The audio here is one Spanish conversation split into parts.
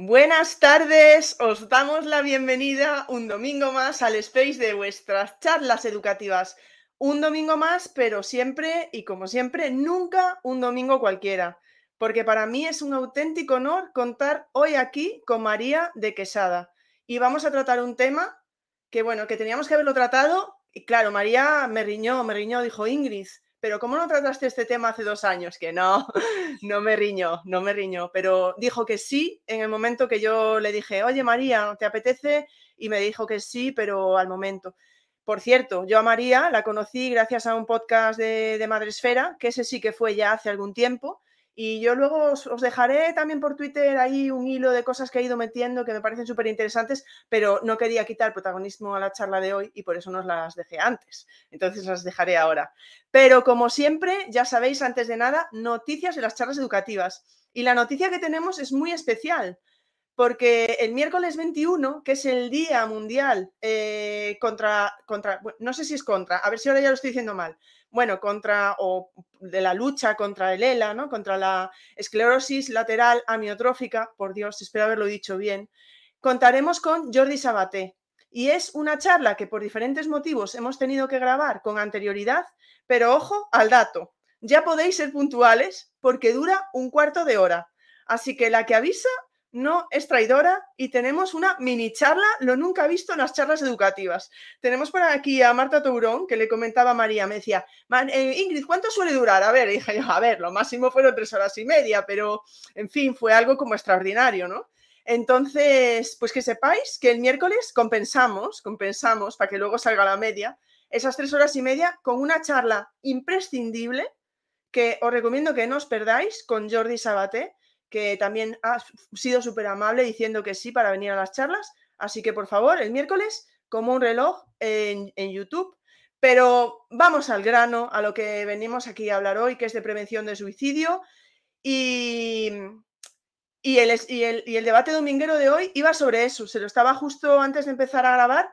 Buenas tardes, os damos la bienvenida un domingo más al space de vuestras charlas educativas. Un domingo más, pero siempre y como siempre, nunca un domingo cualquiera, porque para mí es un auténtico honor contar hoy aquí con María de Quesada. Y vamos a tratar un tema que, bueno, que teníamos que haberlo tratado, y claro, María me riñó, me riñó, dijo Ingrid, pero ¿cómo no trataste este tema hace dos años? Que no, no me riñó, no me riñó, pero dijo que sí en el momento que yo le dije, oye María, ¿te apetece? Y me dijo que sí, pero al momento. Por cierto, yo a María la conocí gracias a un podcast de, Madresfera, que ese sí que fue ya hace algún tiempo, y yo luego os, dejaré también por Twitter ahí un hilo de cosas que he ido metiendo que me parecen súper interesantes, pero no quería quitar protagonismo a la charla de hoy y por eso no las dejé antes. Entonces las dejaré ahora. Pero como siempre, ya sabéis, antes de nada, noticias de las charlas educativas. Y la noticia que tenemos es muy especial, porque el miércoles 21, que es el Día Mundial eh, contra, contra, no sé si es contra, a ver si ahora ya lo estoy diciendo mal, bueno, contra o de la lucha contra el ELA, ¿no? Contra la esclerosis lateral amiotrófica, por Dios, espero haberlo dicho bien, contaremos con Jordi Sabaté. Y es una charla que por diferentes motivos hemos tenido que grabar con anterioridad, pero ojo al dato. Ya podéis ser puntuales porque dura un cuarto de hora. Así que la que avisa no es traidora y tenemos una mini charla, lo nunca visto en las charlas educativas. Tenemos por aquí a Marta Tourón, que le comentaba a María, me decía, eh, Ingrid, ¿cuánto suele durar? A ver, dije yo, a ver, lo máximo fueron tres horas y media, pero en fin, fue algo como extraordinario, ¿no? Entonces, pues que sepáis que el miércoles compensamos, compensamos para que luego salga la media, esas tres horas y media con una charla imprescindible que os recomiendo que no os perdáis con Jordi Sabaté, que también ha sido súper amable diciendo que sí para venir a las charlas. Así que por favor, el miércoles, como un reloj en, YouTube. Pero vamos al grano, a lo que venimos aquí a hablar hoy, que es de prevención de suicidio. Y, y, el, y, el, y el debate dominguero de hoy iba sobre eso. Se lo estaba justo antes de empezar a grabar,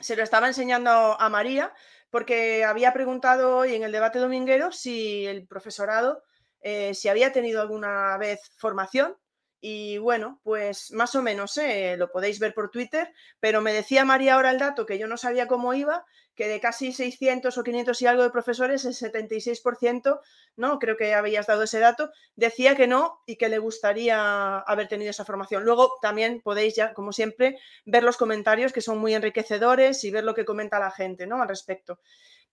se lo estaba enseñando a María, porque había preguntado hoy en el debate dominguero si el profesorado eh, si había tenido alguna vez formación. Y bueno, pues más o menos, ¿eh? lo podéis ver por Twitter, pero me decía María ahora el dato que yo no sabía cómo iba, que de casi 600 o 500 y algo de profesores, el 76%, ¿no? Creo que habías dado ese dato, decía que no y que le gustaría haber tenido esa formación. Luego también podéis ya, como siempre, ver los comentarios que son muy enriquecedores y ver lo que comenta la gente, ¿no? Al respecto.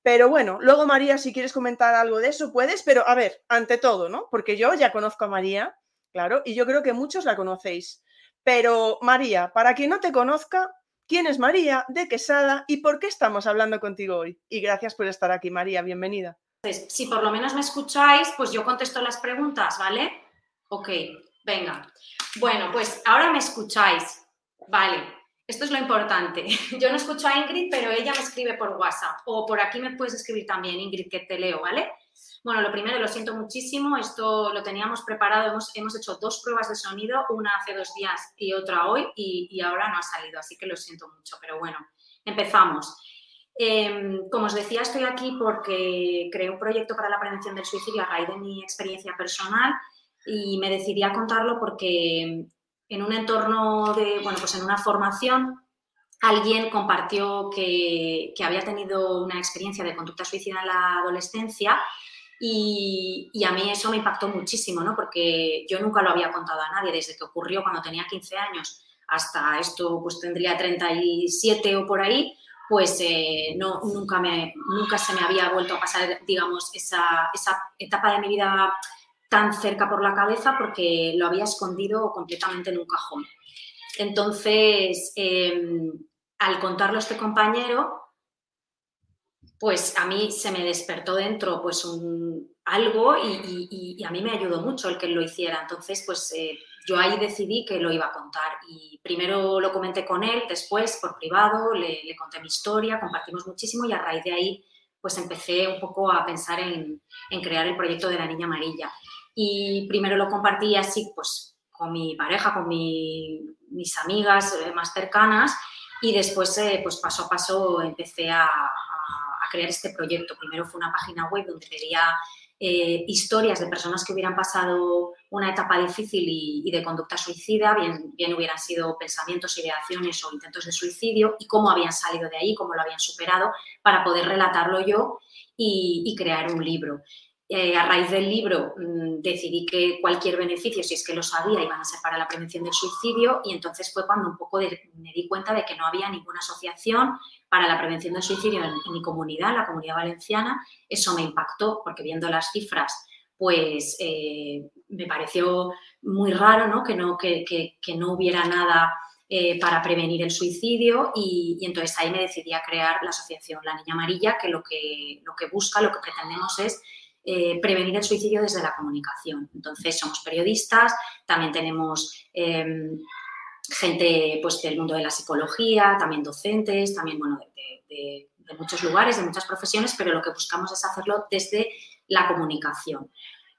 Pero bueno, luego María, si quieres comentar algo de eso, puedes, pero a ver, ante todo, ¿no? Porque yo ya conozco a María, claro, y yo creo que muchos la conocéis. Pero María, para quien no te conozca, ¿quién es María de Quesada y por qué estamos hablando contigo hoy? Y gracias por estar aquí, María, bienvenida. Pues, si por lo menos me escucháis, pues yo contesto las preguntas, ¿vale? Ok, venga. Bueno, pues ahora me escucháis, ¿vale? Esto es lo importante. Yo no escucho a Ingrid, pero ella me escribe por WhatsApp o por aquí me puedes escribir también, Ingrid, que te leo, ¿vale? Bueno, lo primero, lo siento muchísimo, esto lo teníamos preparado, hemos, hemos hecho dos pruebas de sonido, una hace dos días y otra hoy, y, ahora no ha salido, así que lo siento mucho, pero bueno, empezamos. Em, como os decía, estoy aquí porque creé un proyecto para la prevención del suicidio a raíz de mi experiencia personal y me decidí a contarlo porque en un entorno de, bueno, pues en una formación, alguien compartió que, había tenido una experiencia de conducta suicida en la adolescencia y, a mí eso me impactó muchísimo, ¿no? Porque yo nunca lo había contado a nadie desde que ocurrió cuando tenía 15 años hasta esto, pues tendría 37 o por ahí, pues eh, no, nunca, me, nunca se me había vuelto a pasar, digamos, esa, esa etapa de mi vida tan cerca por la cabeza porque lo había escondido completamente en un cajón. Entonces, em, al contarlo a este compañero, pues a mí se me despertó dentro pues algo y, a mí me ayudó mucho el que lo hiciera. Entonces, pues eh, yo ahí decidí que lo iba a contar y primero lo comenté con él, después por privado le, conté mi historia, compartimos muchísimo y a raíz de ahí pues empecé un poco a pensar en, en crear el proyecto de la Niña Amarilla. Y primero lo compartí así pues con mi pareja, con mis amigas eh, más cercanas y después eh, pues paso a paso empecé a, crear este proyecto. Primero fue una página web donde pedía eh, historias de personas que hubieran pasado una etapa difícil y, de conducta suicida, bien, bien, hubieran sido pensamientos, ideaciones o intentos de suicidio, y cómo habían salido de ahí, cómo lo habían superado, para poder relatarlo yo y crear un libro. Eh, a raíz del libro mm, decidí que cualquier beneficio, si es que lo sabía, iban a ser para la prevención del suicidio y entonces fue cuando un poco me di cuenta de que no había ninguna asociación para la prevención del suicidio en, mi comunidad, la comunidad valenciana. Eso me impactó porque viendo las cifras, pues eh, me pareció muy raro ¿no? Que, no, que, no hubiera nada eh, para prevenir el suicidio y, y, entonces ahí me decidí a crear la asociación La Niña Amarilla, que lo que, lo que busca, lo que pretendemos es eh, prevenir el suicidio desde la comunicación. Entonces, somos periodistas, también tenemos em, gente pues, del mundo de la psicología, también docentes, también bueno, de, muchos lugares, de muchas profesiones, pero lo que buscamos es hacerlo desde la comunicación.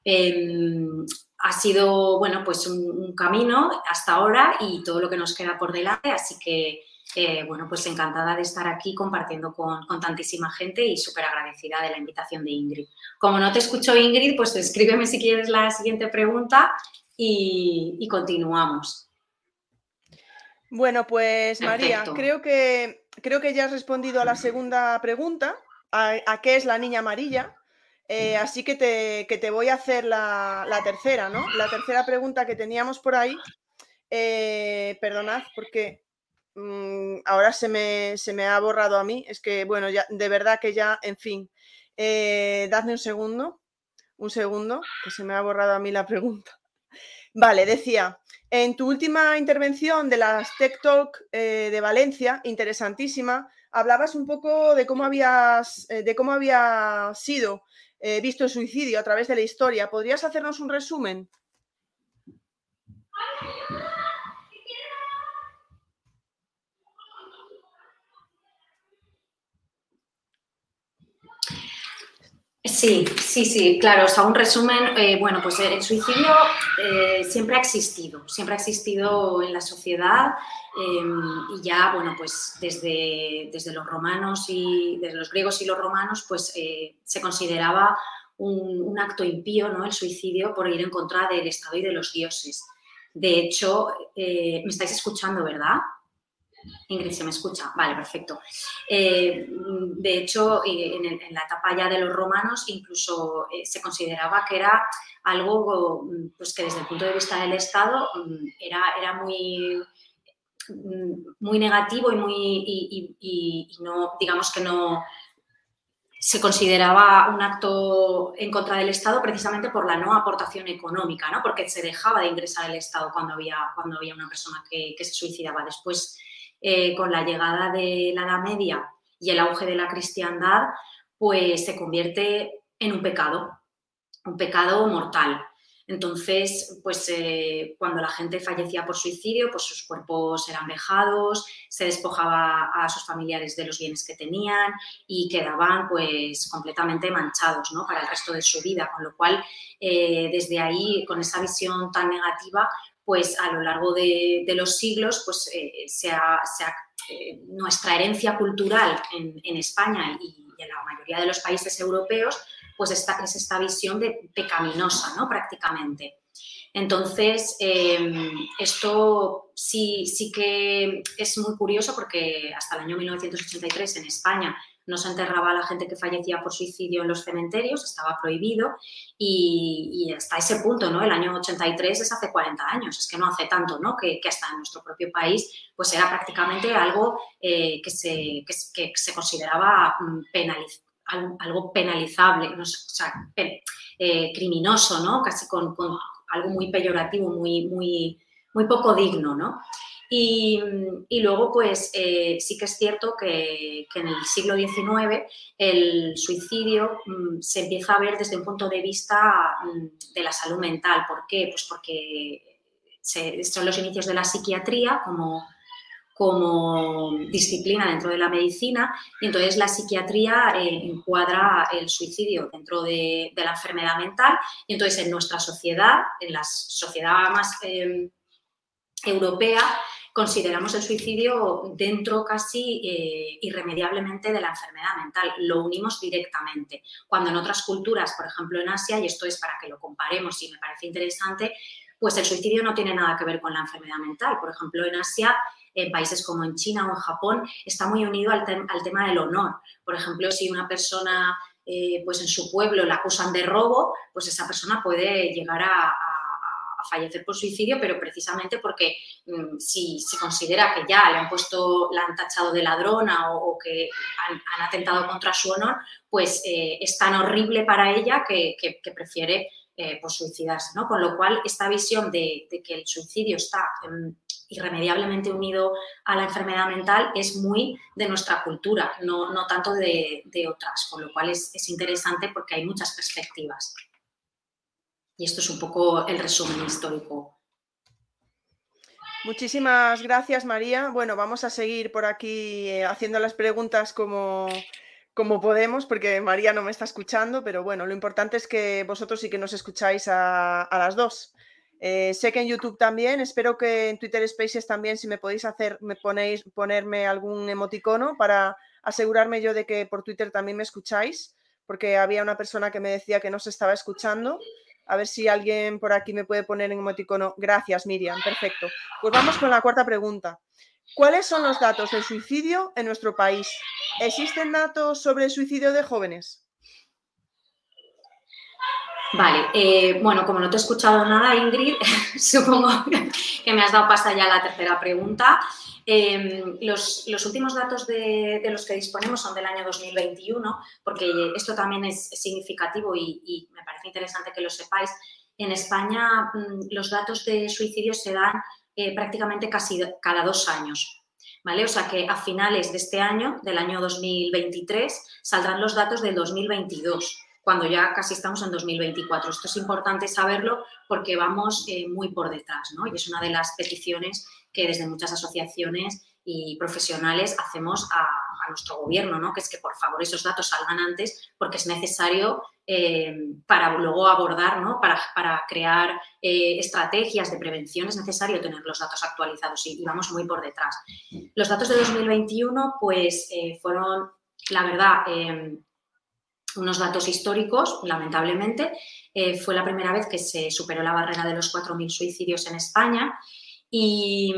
Em, ha sido bueno, pues un, camino hasta ahora y todo lo que nos queda por delante, así que eh, bueno, pues encantada de estar aquí compartiendo con, tantísima gente y súper agradecida de la invitación de Ingrid. Como no te escucho, Ingrid, pues escríbeme si quieres la siguiente pregunta y, continuamos. Bueno, pues María, creo que, creo que ya has respondido a la segunda pregunta, a, qué es la niña amarilla. Eh, así que te, voy a hacer la, tercera, ¿no? La tercera pregunta que teníamos por ahí. Eh, perdonad, porque Mm, ahora se me, se me, ha borrado a mí. Es que, bueno, ya, de verdad que ya, en fin. Eh, dadme un segundo, un segundo, que se me ha borrado a mí la pregunta. Vale, decía, en tu última intervención de las Tech Talk eh, de Valencia, interesantísima, hablabas un poco de cómo habías, eh, de cómo había sido visto el suicidio a través de la historia. ¿Podrías hacernos un resumen? Sí, sí, sí, claro. O sea, un resumen, eh, bueno, pues el suicidio eh, siempre ha existido, siempre ha existido en la sociedad em, y ya, bueno, pues desde, desde los romanos y desde los griegos y los romanos, pues eh, se consideraba un, un, acto impío, ¿no? El suicidio por ir en contra del Estado y de los dioses. De hecho, me estáis escuchando, ¿verdad? Ingrid, ¿se me escucha? Vale, perfecto. Eh, de hecho, en, la etapa ya de los romanos incluso eh, se consideraba que era algo pues, que desde el punto de vista del Estado mm, era, era muy, mm, muy negativo y, muy, no, digamos que no se consideraba un acto en contra del Estado precisamente por la no aportación económica, ¿no? porque se dejaba de ingresar el Estado cuando había, cuando había una persona que se suicidaba. Después eh, con la llegada de la Edad Media y el auge de la cristiandad, pues se convierte en un pecado, un pecado mortal. Entonces, pues eh, cuando la gente fallecía por suicidio, pues sus cuerpos eran vejados, se despojaba a sus familiares de los bienes que tenían y quedaban pues completamente manchados ¿no? para el resto de su vida. Con lo cual, eh, desde ahí, con esa visión tan negativa, pues a lo largo de, los siglos, pues eh, eh, nuestra herencia cultural en, España y, en la mayoría de los países europeos, pues esta, es esta visión de pecaminosa, ¿no? Prácticamente. Entonces, em, esto sí, sí que es muy curioso porque hasta el año 1983 en España no se enterraba a la gente que fallecía por suicidio en los cementerios, estaba prohibido y, hasta ese punto, ¿no? El año 83 es hace 40 años, es que no hace tanto, ¿no? Que, hasta en nuestro propio país pues era prácticamente algo eh, que, se, se, consideraba mm, algo penalizable, o sea, eh, criminoso, ¿no? Casi con, con, algo muy peyorativo, muy, muy, muy poco digno, ¿no? Y, luego, pues eh, sí que es cierto que, en el siglo XIX el suicidio mm, se empieza a ver desde un punto de vista mm, de la salud mental. ¿Por qué? Pues porque son los inicios de la psiquiatría como, como disciplina dentro de la medicina y entonces la psiquiatría eh, encuadra el suicidio dentro de, la enfermedad mental y entonces en nuestra sociedad, en la sociedad más em, europea, consideramos el suicidio dentro casi eh, irremediablemente de la enfermedad mental, lo unimos directamente. Cuando en otras culturas, por ejemplo en Asia, y esto es para que lo comparemos y me parece interesante, pues el suicidio no tiene nada que ver con la enfermedad mental. Por ejemplo, en Asia en países como en China o en Japón, está muy unido al, tema del honor. Por ejemplo, si una persona eh, pues en su pueblo la acusan de robo, pues esa persona puede llegar a, fallecer por suicidio, pero precisamente porque mm, si se considera que ya le han puesto, la han tachado de ladrona o, que han, atentado contra su honor, pues eh, es tan horrible para ella que, prefiere eh, suicidarse. ¿no? Con lo cual, esta visión de, que el suicidio está irremediablemente unido a la enfermedad mental es muy de nuestra cultura, no, tanto de, otras, con lo cual es, interesante porque hay muchas perspectivas. Y esto es un poco el resumen histórico. Muchísimas gracias, María. Bueno, vamos a seguir por aquí eh, haciendo las preguntas como, como podemos, porque María no me está escuchando, pero bueno, lo importante es que vosotros sí que nos escucháis a las dos. Eh, sé que en YouTube también, espero que en Twitter Spaces también, si me podéis hacer, me ponéis, ponerme algún emoticono para asegurarme yo de que por Twitter también me escucháis, porque había una persona que me decía que no se estaba escuchando. A ver si alguien por aquí me puede poner en emoticono. Gracias, Miriam. Perfecto. Pues vamos con la cuarta pregunta. ¿Cuáles son los datos del suicidio en nuestro país? ¿Existen datos sobre el suicidio de jóvenes? Vale, eh, bueno, como no te he escuchado nada, Ingrid, supongo que me has dado pasta ya a la tercera pregunta. Em, los, últimos datos de, los que disponemos son del año 2021, porque esto también es significativo y, me parece interesante que lo sepáis. En España mm, los datos de suicidio se dan eh, prácticamente casi cada dos años. ¿Vale? O sea que a finales de este año, del año 2023, saldrán los datos del 2022 cuando ya casi estamos en 2024. Esto es importante saberlo porque vamos eh, muy por detrás, ¿no? Y es una de las peticiones que desde muchas asociaciones y profesionales hacemos a, nuestro gobierno, ¿no? Que es que por favor esos datos salgan antes porque es necesario eh, para luego abordar, ¿no? Para, para crear eh, estrategias de prevención es necesario tener los datos actualizados y, y, vamos muy por detrás. Los datos de 2021, pues fueron, la verdad, unos datos históricos, lamentablemente. Eh, fue la primera vez que se superó la barrera de los 4.000 suicidios en España y,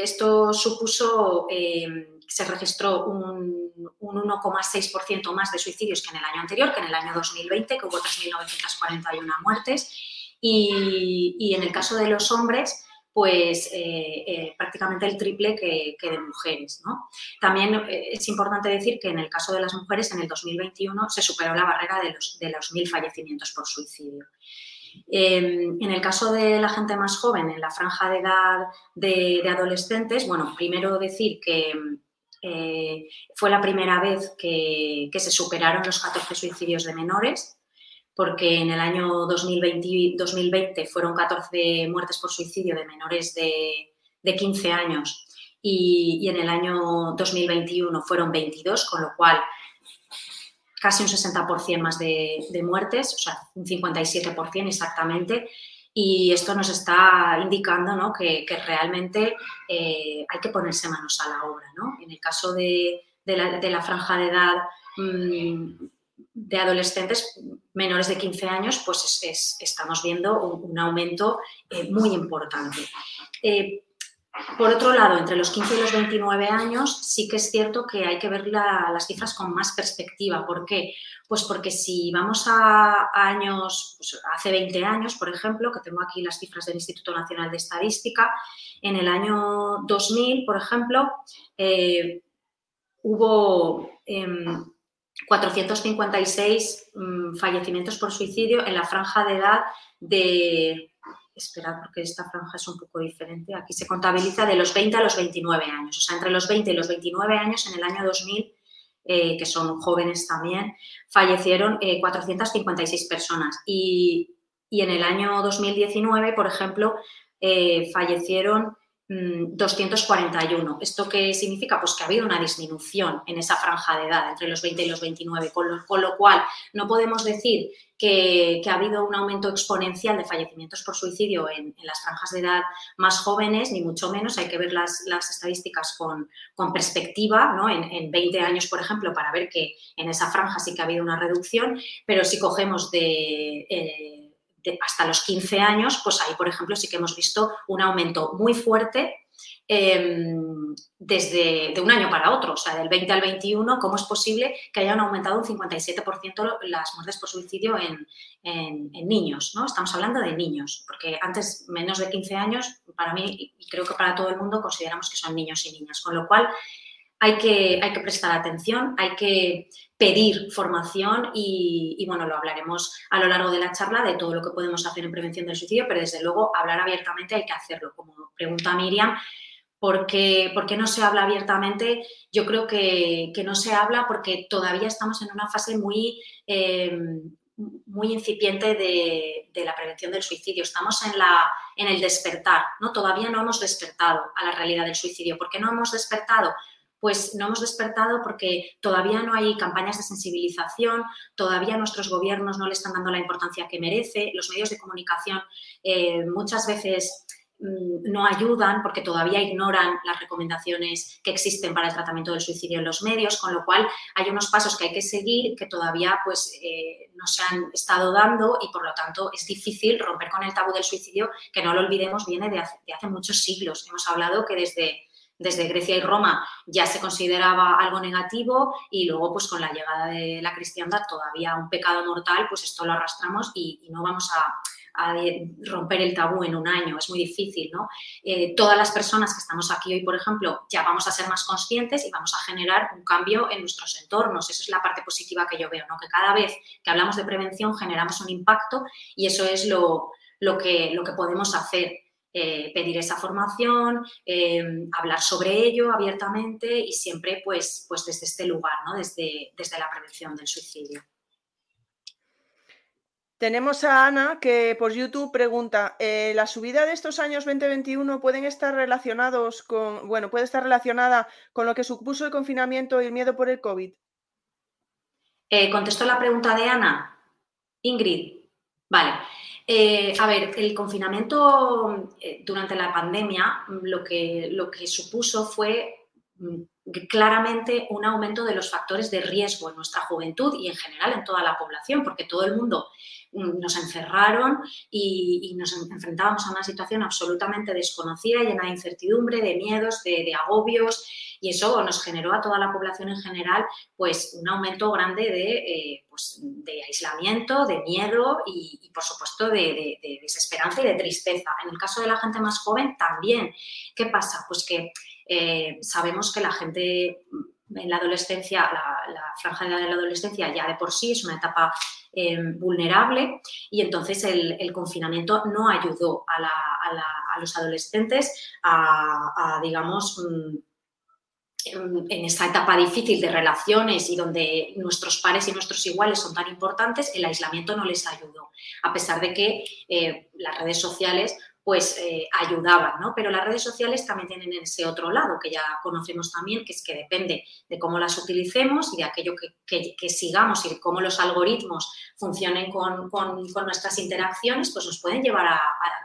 esto supuso, eh, se registró un, 1,6% más de suicidios que en el año anterior, que en el año 2020, que hubo 3.941 muertes. Y, y en el caso de los hombres, pues eh, eh, prácticamente el triple que, de mujeres. También eh, es importante decir que en el caso de las mujeres, en el 2021 se superó la barrera de los, de fallecimientos por suicidio. Em, en el caso de la gente más joven, en la franja de edad de, adolescentes, bueno, primero decir que fue la primera vez que se superaron los 14 suicidios de menores, porque en el año 2020, 2020 fueron 14 muertes por suicidio de menores de, 15 años y, en el año 2021 fueron 22, con lo cual casi un 60% más de, muertes, o sea, un 57% exactamente. Y esto nos está indicando que, realmente eh, hay que ponerse manos a la obra. En el caso de, la, franja de edad mm, de adolescentes menores de 15 años, pues estamos viendo un, aumento eh, muy importante. Eh, por otro lado, entre los 15 y los 29 años sí que es cierto que hay que ver las cifras con más perspectiva. ¿Por qué? Pues porque si vamos a, años, pues hace 20 años, por ejemplo, que tengo aquí las cifras del Instituto Nacional de Estadística, en el año 2000, por ejemplo, eh, hubo em, 456 mm, fallecimientos por suicidio en la franja de edad de... Esperad, porque esta franja es un poco diferente. Aquí se contabiliza de los 20 a los 29 años. O sea, entre los 20 y los 29 años en el año 2000, eh, que son jóvenes también, fallecieron 456 eh, personas. Y, y en el año 2019, por ejemplo, eh, fallecieron 241. Mm, ¿Esto qué significa? Pues que ha habido una disminución en esa franja de edad entre los 20 y los 29, con lo, cual no podemos decir que, ha habido un aumento exponencial de fallecimientos por suicidio en, las franjas de edad más jóvenes, ni mucho menos. Hay que ver las, estadísticas con, perspectiva, ¿no? En, 20 años, por ejemplo, para ver que en esa franja sí que ha habido una reducción, pero si cogemos de... Eh, hasta los 15 años, pues ahí, por ejemplo, sí que hemos visto un aumento muy fuerte em, desde de un año para otro, o sea, del 20 al 21, ¿cómo es posible que hayan aumentado un 57% las muertes por suicidio en, niños? ¿no? Estamos hablando de niños, porque antes, menos de 15 años, para mí y creo que para todo el mundo, consideramos que son niños y niñas, con lo cual hay que, hay que prestar atención, hay que pedir formación y, bueno, lo hablaremos a lo largo de la charla de todo lo que podemos hacer en prevención del suicidio, pero desde luego hablar abiertamente hay que hacerlo. Como pregunta Miriam, ¿por qué, no se habla abiertamente? Yo creo que, no se habla porque todavía estamos en una fase muy... Eh, muy incipiente de, de, la prevención del suicidio. Estamos en, la, en el despertar, ¿no? Todavía no hemos despertado a la realidad del suicidio. ¿Por qué no hemos despertado? Pues no hemos despertado porque todavía no hay campañas de sensibilización, todavía nuestros gobiernos no le están dando la importancia que merece, los medios de comunicación eh, muchas veces mm, no ayudan porque todavía ignoran las recomendaciones que existen para el tratamiento del suicidio en los medios, con lo cual hay unos pasos que hay que seguir que todavía pues, eh, no se han estado dando y por lo tanto es difícil romper con el tabú del suicidio que no lo olvidemos viene de hace muchos siglos. Hemos hablado que desde desde Grecia y Roma ya se consideraba algo negativo y luego pues con la llegada de la cristiandad todavía un pecado mortal, pues esto lo arrastramos y, no vamos a, romper el tabú en un año, es muy difícil, ¿no? Eh, todas las personas que estamos aquí hoy, por ejemplo, ya vamos a ser más conscientes y vamos a generar un cambio en nuestros entornos. Esa es la parte positiva que yo veo, ¿no? Que cada vez que hablamos de prevención generamos un impacto y eso es lo, que, lo que podemos hacer. Eh, pedir esa formación, eh, hablar sobre ello abiertamente y siempre pues, pues desde este lugar, ¿no? desde, desde la prevención del suicidio. Tenemos a Ana que por YouTube pregunta, eh, ¿la subida de estos años 2021 pueden estar relacionados con, bueno, puede estar relacionada con lo que supuso el confinamiento y el miedo por el COVID? ¿Contestó la pregunta de Ana? Ingrid. Vale. Eh, a ver, el confinamiento eh, durante la pandemia lo que, lo que supuso fue mm, claramente un aumento de los factores de riesgo en nuestra juventud y en general en toda la población, porque todo el mundo mm, nos encerraron y, nos enfrentábamos a una situación absolutamente desconocida, llena de incertidumbre, de miedos, de, agobios, y eso nos generó a toda la población en general pues un aumento grande de, eh, pues, de aislamiento, de miedo y, por supuesto de, desesperanza y de tristeza. En el caso de la gente más joven también. ¿Qué pasa? Pues que eh, sabemos que la gente en la adolescencia, la, franja de edad de la adolescencia ya de por sí es una etapa eh, vulnerable y entonces el, confinamiento no ayudó a, los adolescentes a, digamos, mm, en esa etapa difícil de relaciones y donde nuestros pares y nuestros iguales son tan importantes, el aislamiento no les ayudó, a pesar de que eh, las redes sociales pues eh, ayudaban, ¿no? Pero las redes sociales también tienen ese otro lado que ya conocemos también, que es que depende de cómo las utilicemos y de aquello que, sigamos y cómo los algoritmos funcionen con, nuestras interacciones, pues nos pueden llevar a,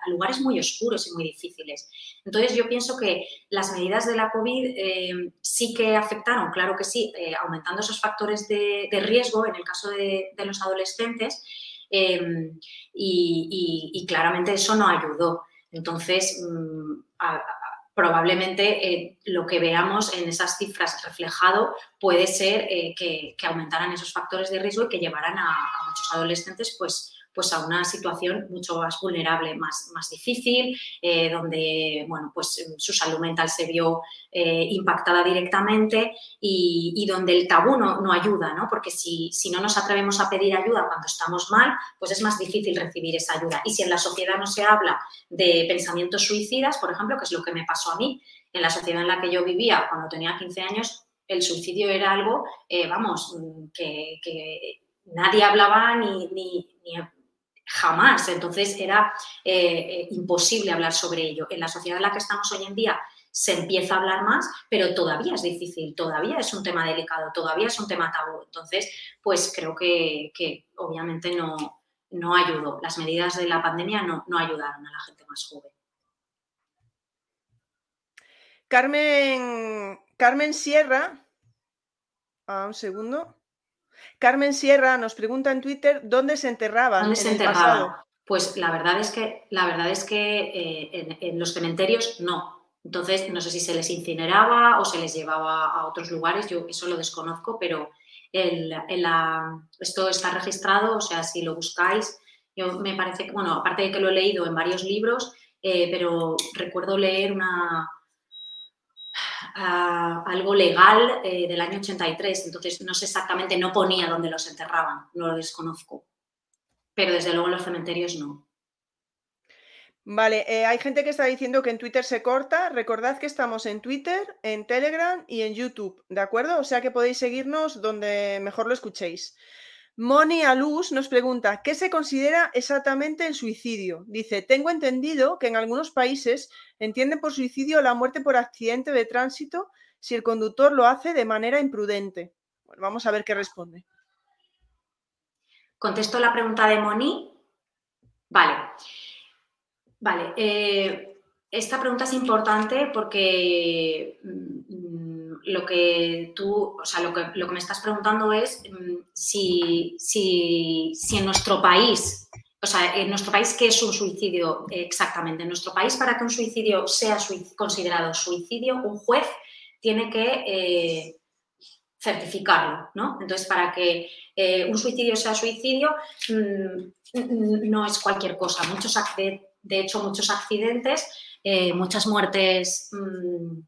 lugares muy oscuros y muy difíciles. Entonces yo pienso que las medidas de la COVID eh, sí que afectaron, claro que sí, eh, aumentando esos factores de, riesgo en el caso de, los adolescentes. y, claramente eso no ayudó. Entonces, mm, probablemente eh, lo que veamos en esas cifras reflejado puede ser eh, que, aumentaran esos factores de riesgo y que llevaran a, a muchos adolescentes pues, pues a una situación mucho más vulnerable, más, más difícil, eh, donde bueno, pues su salud mental se vio eh, impactada directamente y, donde el tabú no, ayuda, ¿no? porque si, si, no nos atrevemos a pedir ayuda cuando estamos mal, pues es más difícil recibir esa ayuda. Y si en la sociedad no se habla de pensamientos suicidas, por ejemplo, que es lo que me pasó a mí, en la sociedad en la que yo vivía cuando tenía 15 años, el suicidio era algo, eh, vamos, que, nadie hablaba ni, ni jamás. Entonces era eh, eh, imposible hablar sobre ello. En la sociedad en la que estamos hoy en día se empieza a hablar más, pero todavía es difícil, todavía es un tema delicado, todavía es un tema tabú. Entonces, pues creo que, obviamente no, no, ayudó. Las medidas de la pandemia no, no ayudaron a la gente más joven. Carmen, Carmen Sierra, ah, un segundo. Carmen Sierra nos pregunta en Twitter dónde se enterraban. ¿Dónde se enterraban? Pues la verdad es que, la verdad es que eh, en, los cementerios no. Entonces, no sé si se les incineraba o se les llevaba a otros lugares, yo eso lo desconozco, pero esto está registrado, o sea, si lo buscáis, yo me parece que, bueno, aparte de que lo he leído en varios libros, eh, pero recuerdo leer una, algo legal eh, del año 83, entonces no sé exactamente, no ponía dónde los enterraban, no lo desconozco, pero desde luego en los cementerios no. Vale, eh, hay gente que está diciendo que en Twitter se corta. Recordad que estamos en Twitter, en Telegram y en YouTube, ¿de acuerdo? O sea que podéis seguirnos donde mejor lo escuchéis. Moni Alus nos pregunta, ¿qué se considera exactamente el suicidio? Dice, tengo entendido que en algunos países entienden por suicidio la muerte por accidente de tránsito si el conductor lo hace de manera imprudente. Bueno, vamos a ver qué responde. ¿Contesto la pregunta de Moni? Vale. Vale. Eh, esta pregunta es importante porque mm, lo que tú, o sea, lo que, lo que me estás preguntando es mm, si, si, si, en nuestro país, o sea, en nuestro país, ¿qué es un suicidio exactamente? En nuestro país, para que un suicidio sea considerado suicidio, un juez tiene que eh, certificarlo, ¿no? Entonces, para que eh, un suicidio sea suicidio, mm, no es cualquier cosa. Muchos de hecho, muchos accidentes, eh, muchas muertes mm,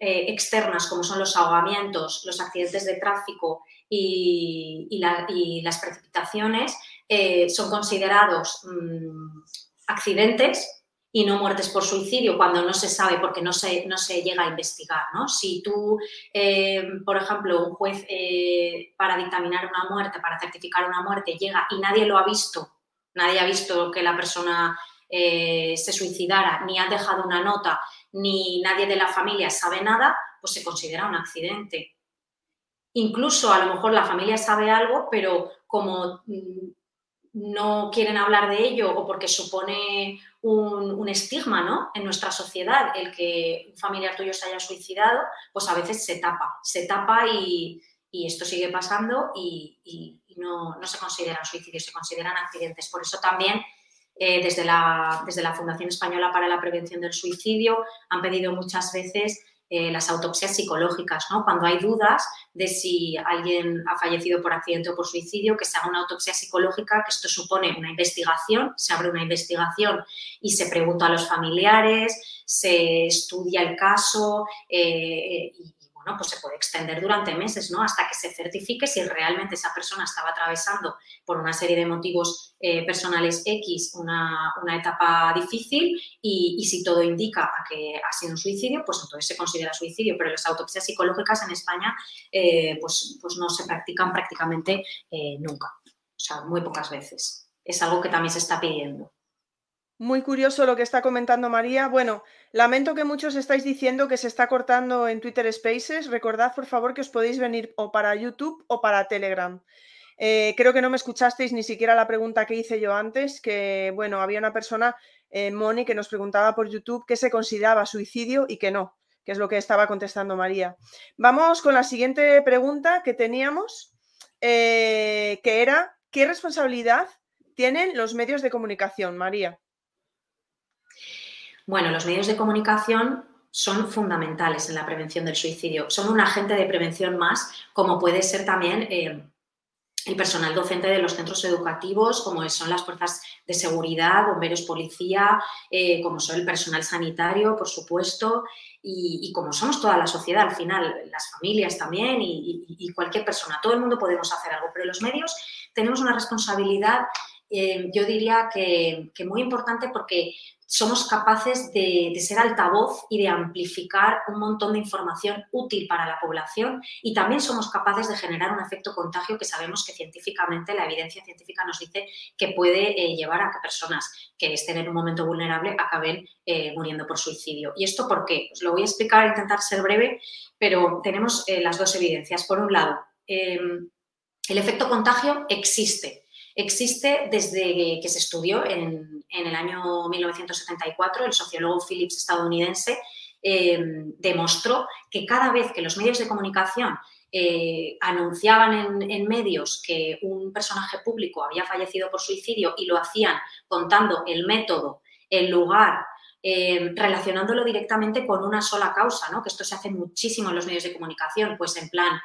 eh, externas, como son los ahogamientos, los accidentes de tráfico y, las precipitaciones, eh, son considerados mm, accidentes y no muertes por suicidio cuando no se sabe porque no se, no se llega a investigar. ¿no? Si tú, por ejemplo, un juez para dictaminar una muerte, para certificar una muerte, llega y nadie lo ha visto, nadie ha visto que la persona eh, se suicidara, ni ha dejado una nota, ni nadie de la familia sabe nada, pues se considera un accidente. Incluso a lo mejor la familia sabe algo, pero como mm, no quieren hablar de ello o porque supone un, estigma ¿no? en nuestra sociedad el que un familiar tuyo se haya suicidado, pues a veces se tapa, se tapa y, esto sigue pasando y, no, no, se consideran suicidios, se consideran accidentes. Por eso también eh, desde, la, desde la Fundación Española para la Prevención del Suicidio han pedido muchas veces eh, las autopsias psicológicas, ¿no? Cuando hay dudas de si alguien ha fallecido por accidente o por suicidio, que se haga una autopsia psicológica, que esto supone una investigación, se abre una investigación y se pregunta a los familiares, se estudia el caso eh, y pues se puede extender durante meses, ¿no? Hasta que se certifique si realmente esa persona estaba atravesando por una serie de motivos eh, personales X una, etapa difícil y, si todo indica a que ha sido un suicidio, pues entonces se considera suicidio. Pero las autopsias psicológicas en España eh, pues, pues no se practican prácticamente eh, nunca, o sea, muy pocas veces. Es algo que también se está pidiendo. Muy curioso lo que está comentando María. Bueno, lamento que muchos estáis diciendo que se está cortando en Twitter Spaces. Recordad, por favor, que os podéis venir o para YouTube o para Telegram. Eh, creo que no me escuchasteis ni siquiera la pregunta que hice yo antes, que, bueno, había una persona, eh, Moni, que nos preguntaba por YouTube qué se consideraba suicidio y que no, que es lo que estaba contestando María. Vamos con la siguiente pregunta que teníamos, eh, que era, ¿qué responsabilidad tienen los medios de comunicación, María? Bueno, los medios de comunicación son fundamentales en la prevención del suicidio. Son un agente de prevención más, como puede ser también eh, el personal docente de los centros educativos, como son las fuerzas de seguridad, bomberos, policía, eh, como son el personal sanitario, por supuesto, y, como somos toda la sociedad al final, las familias también y, y, cualquier persona. Todo el mundo podemos hacer algo, pero los medios tenemos una responsabilidad eh, yo diría que, que, muy importante porque somos capaces de, ser altavoz y de amplificar un montón de información útil para la población y también somos capaces de generar un efecto contagio que sabemos que científicamente, la evidencia científica nos dice que puede eh, llevar a que personas que estén en un momento vulnerable acaben eh, muriendo por suicidio. ¿Y esto por qué? Pues lo voy a explicar, intentar ser breve, pero tenemos eh, las dos evidencias. Por un lado, em, el efecto contagio existe existe desde que se estudió en, el año 1974. El sociólogo Phillips estadounidense eh, demostró que cada vez que los medios de comunicación eh, anunciaban en, medios que un personaje público había fallecido por suicidio y lo hacían contando el método, el lugar, eh, relacionándolo directamente con una sola causa, ¿no? que esto se hace muchísimo en los medios de comunicación, pues en plan,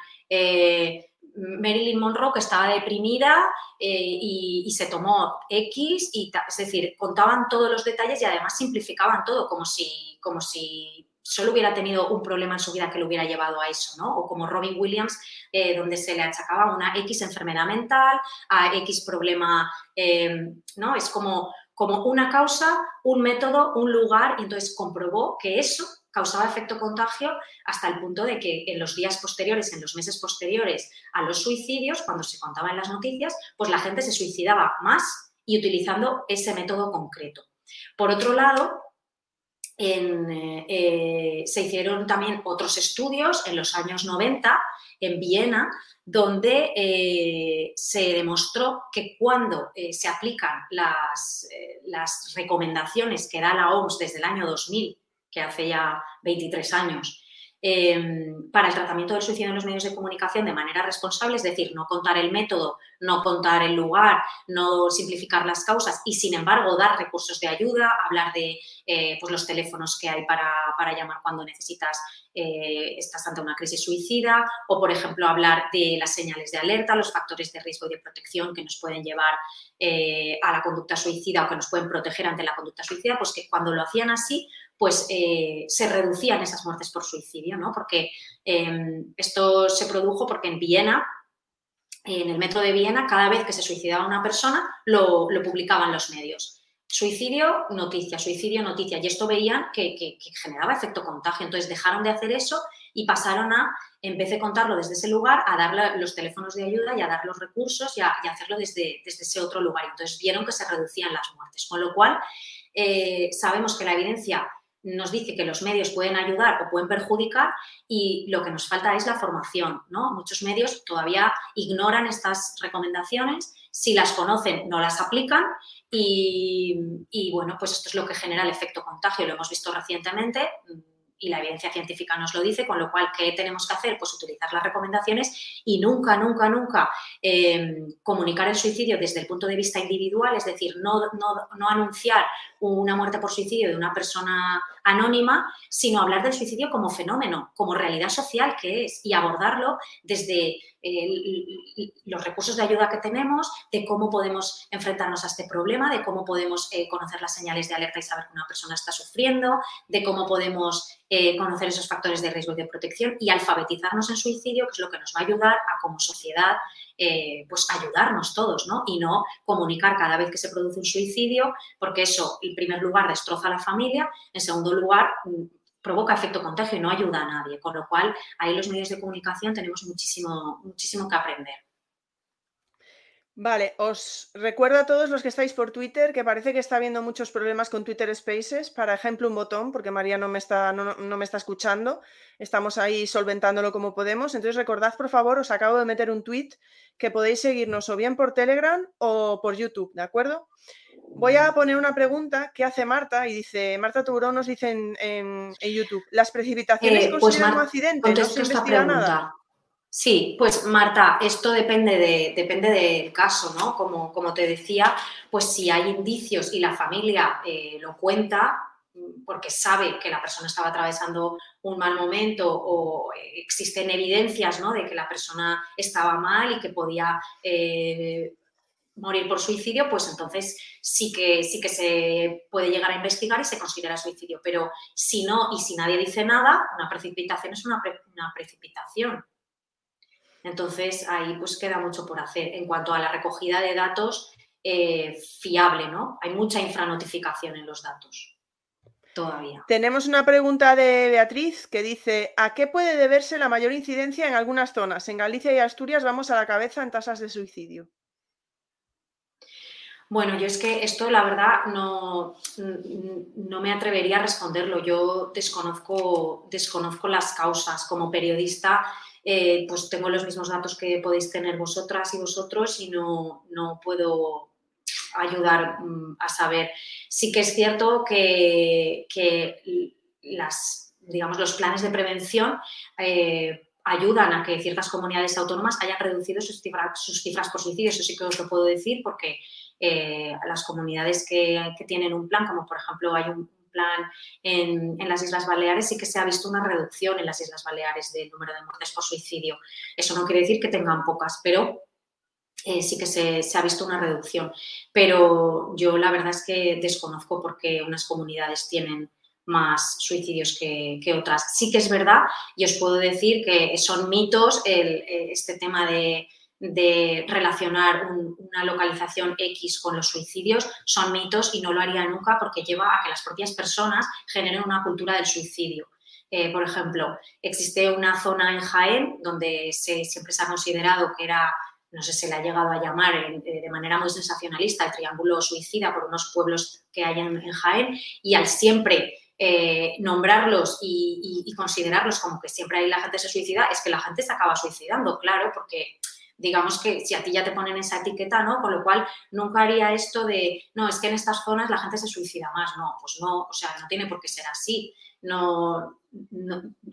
Marilyn Monroe que estaba deprimida eh, y, se tomó X, y es decir, contaban todos los detalles y además simplificaban todo, como si, como si solo hubiera tenido un problema en su vida que lo hubiera llevado a eso, ¿no? O como Robin Williams, eh, donde se le achacaba una X enfermedad mental, a X problema, eh, ¿no? Es como, como una causa, un método, un lugar, y entonces comprobó que eso causaba efecto contagio hasta el punto de que en los días posteriores, en los meses posteriores a los suicidios, cuando se contaba en las noticias, pues la gente se suicidaba más y utilizando ese método concreto. Por otro lado, eh, se hicieron también otros estudios en los años 90 en Viena, donde eh, se demostró que cuando eh, se aplican las, las recomendaciones que da la OMS desde el año 2000 que hace ya 23 años, em, para el tratamiento del suicidio en los medios de comunicación de manera responsable, es decir, no contar el método, no contar el lugar, no simplificar las causas y, sin embargo, dar recursos de ayuda, hablar de eh, pues los teléfonos que hay para, llamar cuando necesitas, eh, estás ante una crisis suicida, o, por ejemplo, hablar de las señales de alerta, los factores de riesgo y de protección que nos pueden llevar eh, a la conducta suicida o que nos pueden proteger ante la conducta suicida, pues que cuando lo hacían así, pues eh, se reducían esas muertes por suicidio, ¿no? Porque em, esto se produjo porque en Viena, en el metro de Viena, cada vez que se suicidaba una persona, lo, publicaban los medios. Suicidio, noticia, suicidio, noticia. Y esto veían que, generaba efecto contagio. Entonces dejaron de hacer eso y pasaron a, en vez de contarlo desde ese lugar, a dar los teléfonos de ayuda y a dar los recursos y a, hacerlo desde, desde, ese otro lugar. Entonces vieron que se reducían las muertes. Con lo cual, eh, sabemos que la evidencia nos dice que los medios pueden ayudar o pueden perjudicar y lo que nos falta es la formación, ¿no? Muchos medios todavía ignoran estas recomendaciones, si las conocen no las aplican y, bueno, pues esto es lo que genera el efecto contagio, lo hemos visto recientemente y la evidencia científica nos lo dice, con lo cual, ¿qué tenemos que hacer? Pues utilizar las recomendaciones y nunca, nunca, nunca em, comunicar el suicidio desde el punto de vista individual, es decir, no, no, no anunciar una muerte por suicidio de una persona anónima, sino hablar del suicidio como fenómeno, como realidad social que es y abordarlo desde los recursos de ayuda que tenemos, de cómo podemos enfrentarnos a este problema, de cómo podemos eh, conocer las señales de alerta y saber que una persona está sufriendo, de cómo podemos eh, conocer esos factores de riesgo y de protección y alfabetizarnos en suicidio, que es lo que nos va a ayudar a como sociedad eh, pues ayudarnos todos, ¿no? Y no comunicar cada vez que se produce un suicidio, porque eso, en primer lugar, destroza a la familia, en segundo lugar, mm, provoca efecto contagio y no ayuda a nadie. Con lo cual, ahí los medios de comunicación tenemos muchísimo, muchísimo que aprender. Vale, os recuerdo a todos los que estáis por Twitter que parece que está habiendo muchos problemas con Twitter Spaces. Para ejemplo, un botón, porque María no me está, no, me está escuchando. Estamos ahí solventándolo como podemos. Entonces, recordad, por favor, os acabo de meter un tweet que podéis seguirnos o bien por Telegram o por YouTube, ¿de acuerdo? Voy a poner una pregunta que hace Marta y dice, Marta Turón nos dice en, YouTube, ¿las precipitaciones eh, pues consideran un accidente? ¿No se investiga nada? Sí, pues Marta, esto depende, de, depende del caso, ¿no? Como, como te decía, pues si hay indicios y la familia eh, lo cuenta porque sabe que la persona estaba atravesando un mal momento o existen evidencias ¿no? de que la persona estaba mal y que podía eh, morir por suicidio, pues entonces sí que, sí que se puede llegar a investigar y se considera suicidio. Pero si no y si nadie dice nada, una precipitación es una, una precipitación. Entonces, ahí pues queda mucho por hacer. En cuanto a la recogida de datos, eh, fiable, ¿no? Hay mucha infranotificación en los datos todavía. Tenemos una pregunta de Beatriz que dice, ¿a qué puede deberse la mayor incidencia en algunas zonas? En Galicia y Asturias vamos a la cabeza en tasas de suicidio. Bueno, yo es que esto la verdad no, no me atrevería a responderlo. Yo desconozco, desconozco las causas. Como periodista, eh, pues tengo los mismos datos que podéis tener vosotras y vosotros y no, no puedo ayudar mm, a saber. Sí que es cierto que, las, digamos, los planes de prevención eh, ayudan a que ciertas comunidades autónomas hayan reducido sus, sus cifras por suicidio. Eso sí que os lo puedo decir porque eh, las comunidades que, tienen un plan, como por ejemplo hay un plan en, las Islas Baleares, sí que se ha visto una reducción en las Islas Baleares del número de muertes por suicidio. Eso no quiere decir que tengan pocas, pero eh, sí que se, ha visto una reducción. Pero yo la verdad es que desconozco porque unas comunidades tienen más suicidios que, otras. Sí que es verdad y os puedo decir que son mitos eh, este tema de de relacionar una localización X con los suicidios son mitos y no lo haría nunca porque lleva a que las propias personas generen una cultura del suicidio. Eh, por ejemplo, existe una zona en Jaén donde se, siempre se ha considerado que era, no sé, se le ha llegado a llamar eh, de manera muy sensacionalista el triángulo suicida por unos pueblos que hay en, Jaén y al siempre eh, nombrarlos y, y, considerarlos como que siempre hay la gente se suicida, es que la gente se acaba suicidando, claro, porque digamos que si a ti ya te ponen esa etiqueta, ¿no? Con lo cual nunca haría esto de, no, es que en estas zonas la gente se suicida más, no, pues no, o sea, no tiene por qué ser así. No,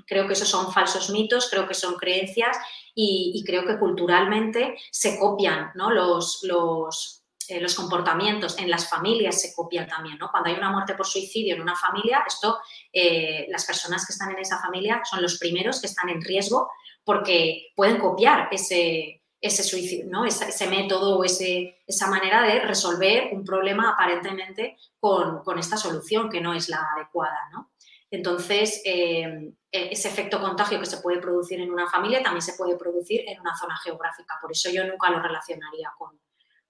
creo que esos son falsos mitos, creo que son creencias y, creo que culturalmente se copian, ¿no? Los, los, eh, los comportamientos en las familias se copian también, ¿no? Cuando hay una muerte por suicidio en una familia, esto, eh, las personas que están en esa familia son los primeros que están en riesgo porque pueden copiar ese, ese suicidio, ¿no? ese, método o ese, esa manera de resolver un problema aparentemente con, esta solución que no es la adecuada. ¿no? Entonces, eh, e, ese efecto contagio que se puede producir en una familia también se puede producir en una zona geográfica. Por eso yo nunca lo relacionaría con,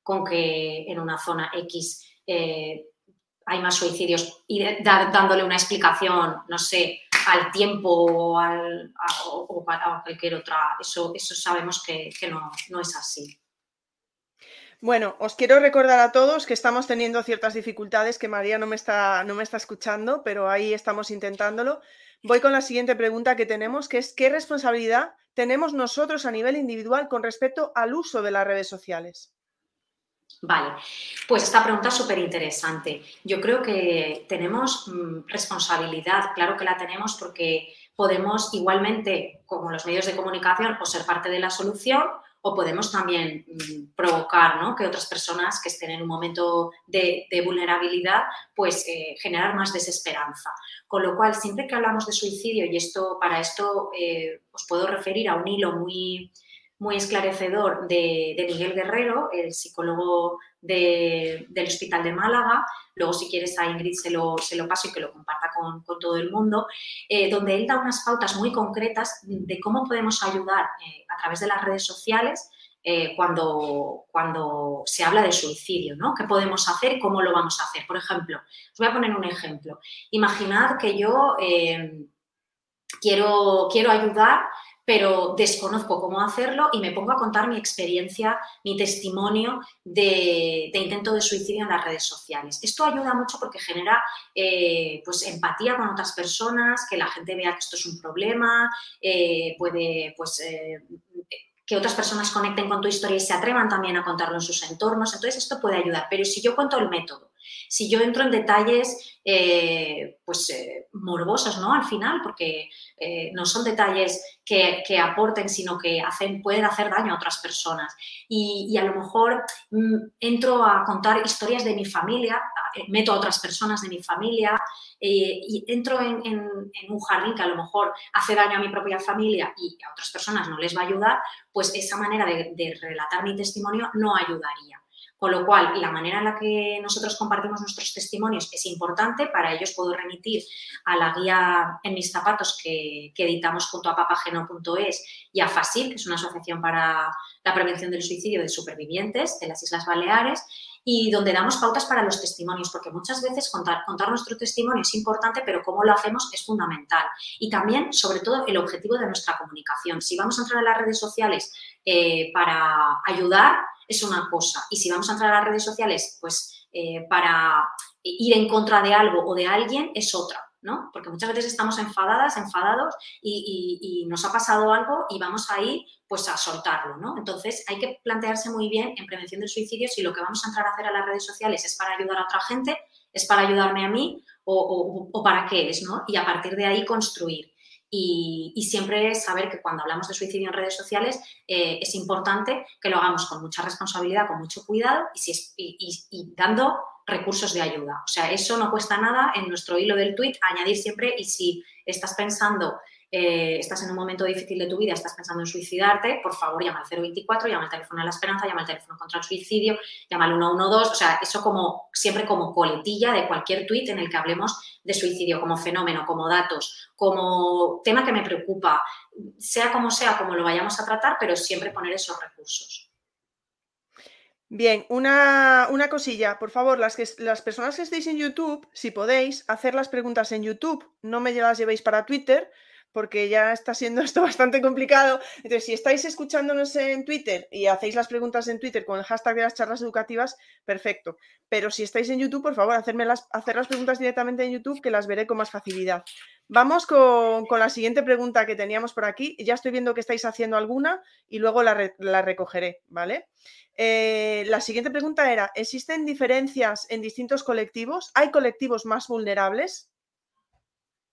con que en una zona X eh, hay más suicidios y dándole una explicación, no sé, al tiempo o, al, a, cualquier otra. Eso, eso sabemos que, no, no es así. Bueno, os quiero recordar a todos que estamos teniendo ciertas dificultades, que María no me está, no me está escuchando, pero ahí estamos intentándolo. Voy con la siguiente pregunta que tenemos, que es ¿qué responsabilidad tenemos nosotros a nivel individual con respecto al uso de las redes sociales? Vale, pues esta pregunta es súper interesante. Yo creo que tenemos mm, responsabilidad, claro que la tenemos porque podemos igualmente, como los medios de comunicación, o ser parte de la solución o podemos también mm, provocar ¿no? que otras personas que estén en un momento de, vulnerabilidad, pues eh, generar más desesperanza. Con lo cual, siempre que hablamos de suicidio, y esto para esto eh, os puedo referir a un hilo muy, muy esclarecedor de, Miguel Guerrero, el psicólogo del Hospital de Málaga. Luego, si quieres, a Ingrid se lo, se lo paso y que lo comparta con, todo el mundo, eh, donde él da unas pautas muy concretas de cómo podemos ayudar eh, a través de las redes sociales eh, cuando, cuando se habla de suicidio, ¿no? ¿Qué podemos hacer cómo lo vamos a hacer? Por ejemplo, os voy a poner un ejemplo. Imaginad que yo quiero, quiero ayudar pero desconozco cómo hacerlo y me pongo a contar mi experiencia, mi testimonio de, intento de suicidio en las redes sociales. Esto ayuda mucho porque genera eh, pues, empatía con otras personas, que la gente vea que esto es un problema, eh, puede pues, eh, que otras personas conecten con tu historia y se atrevan también a contarlo en sus entornos. Entonces, esto puede ayudar. Pero si yo cuento el método, si yo entro en detalles eh, pues, eh, morbosos, ¿no? Al final, porque eh, no son detalles que, aporten, sino que hacen, pueden hacer daño a otras personas. Y, a lo mejor mm, entro a contar historias de mi familia, meto a otras personas de mi familia y entro en, un jardín que a lo mejor hace daño a mi propia familia y a otras personas no les va a ayudar, pues esa manera de relatar mi testimonio no ayudaría. Con lo cual, la manera en la que nosotros compartimos nuestros testimonios es importante. Para ellos puedo remitir a la guía en mis zapatos que, editamos junto a papageno.es y a FASIL, que es una asociación para la prevención del suicidio de supervivientes de las Islas Baleares. y donde damos pautas para los testimonios, porque muchas veces contar, nuestro testimonio es importante, pero cómo lo hacemos es fundamental. Y también, sobre todo, el objetivo de nuestra comunicación. Si vamos a entrar a las redes sociales eh, para ayudar, es una cosa. Y si vamos a entrar a las redes sociales, pues eh, para ir en contra de algo o de alguien, es otra. ¿no? Porque muchas veces estamos enfadadas, enfadados y, nos ha pasado algo y vamos ahí pues a soltarlo, ¿no? Entonces hay que plantearse muy bien en prevención del suicidio si lo que vamos a entrar a hacer a las redes sociales es para ayudar a otra gente, es para ayudarme a mí o, para qué es, ¿no? Y a partir de ahí construir. Y, siempre saber que cuando hablamos de suicidio en redes sociales eh, es importante que lo hagamos con mucha responsabilidad, con mucho cuidado y, si es, y dando recursos de ayuda. O sea, eso no cuesta nada en nuestro hilo del tweet añadir siempre y si estás pensando, eh, estás en un momento difícil de tu vida, estás pensando en suicidarte, por favor llama al 024, llama al teléfono de la esperanza, llama al teléfono contra el suicidio, llama al 112, o sea, eso como siempre como coletilla de cualquier tweet en el que hablemos de suicidio como fenómeno, como datos, como tema que me preocupa, sea como sea, como lo vayamos a tratar, pero siempre poner esos recursos. Bien, una, cosilla, por favor, las, que, las personas que estéis en YouTube, si podéis, hacer las preguntas en YouTube, no me las llevéis para Twitter, porque ya está siendo esto bastante complicado. Entonces, si estáis escuchándonos en Twitter y hacéis las preguntas en Twitter con el hashtag de las charlas educativas, perfecto. Pero si estáis en YouTube, por favor, hacerme las, hacer las preguntas directamente en YouTube, que las veré con más facilidad. Vamos con, la siguiente pregunta que teníamos por aquí. Ya estoy viendo que estáis haciendo alguna y luego la, la recogeré, ¿vale? Eh, la siguiente pregunta era, ¿existen diferencias en distintos colectivos? ¿Hay colectivos más vulnerables?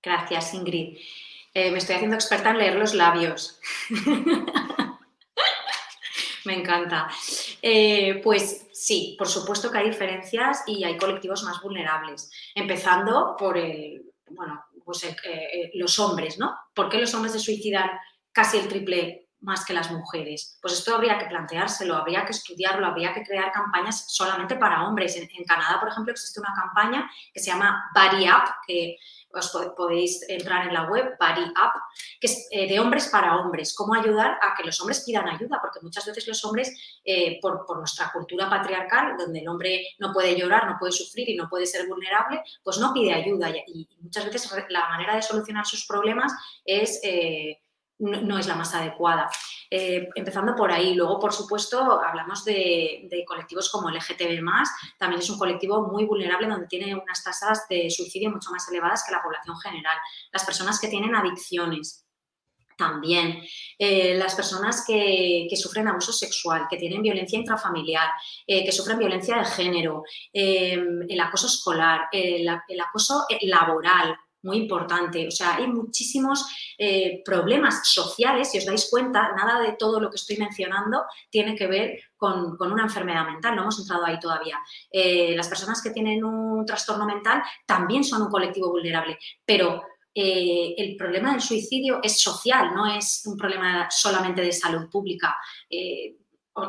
Gracias, Ingrid. Eh, me estoy haciendo experta en leer los labios. me encanta. Eh, pues sí, por supuesto que hay diferencias y hay colectivos más vulnerables, empezando por el, bueno, pues los hombres, ¿no? ¿Por qué los hombres se suicidan casi el triple más que las mujeres. Pues esto habría que planteárselo, habría que estudiarlo, habría que crear campañas solamente para hombres. En, Canadá, por ejemplo, existe una campaña que se llama Body Up, que os podéis entrar en la web, Body Up, que es eh, de hombres para hombres. Cómo ayudar a que los hombres pidan ayuda, porque muchas veces los hombres, eh, por, nuestra cultura patriarcal, donde el hombre no puede llorar, no puede sufrir y no puede ser vulnerable, pues no pide ayuda. Y, muchas veces la manera de solucionar sus problemas es... Eh, no, es la más adecuada. Eh, empezando por ahí. Luego, por supuesto, hablamos de, colectivos como LGTB, también es un colectivo muy vulnerable donde tiene unas tasas de suicidio mucho más elevadas que la población general. Las personas que tienen adicciones. También eh, las personas que, sufren abuso sexual, que tienen violencia intrafamiliar, eh, que sufren violencia de género, el acoso escolar, el acoso laboral, muy importante. O sea, hay muchísimos eh, problemas sociales, si os dais cuenta, nada de todo lo que estoy mencionando tiene que ver con, una enfermedad mental, no hemos entrado ahí todavía. Eh, las personas que tienen un trastorno mental también son un colectivo vulnerable, pero eh, el problema del suicidio es social, no es un problema solamente de salud pública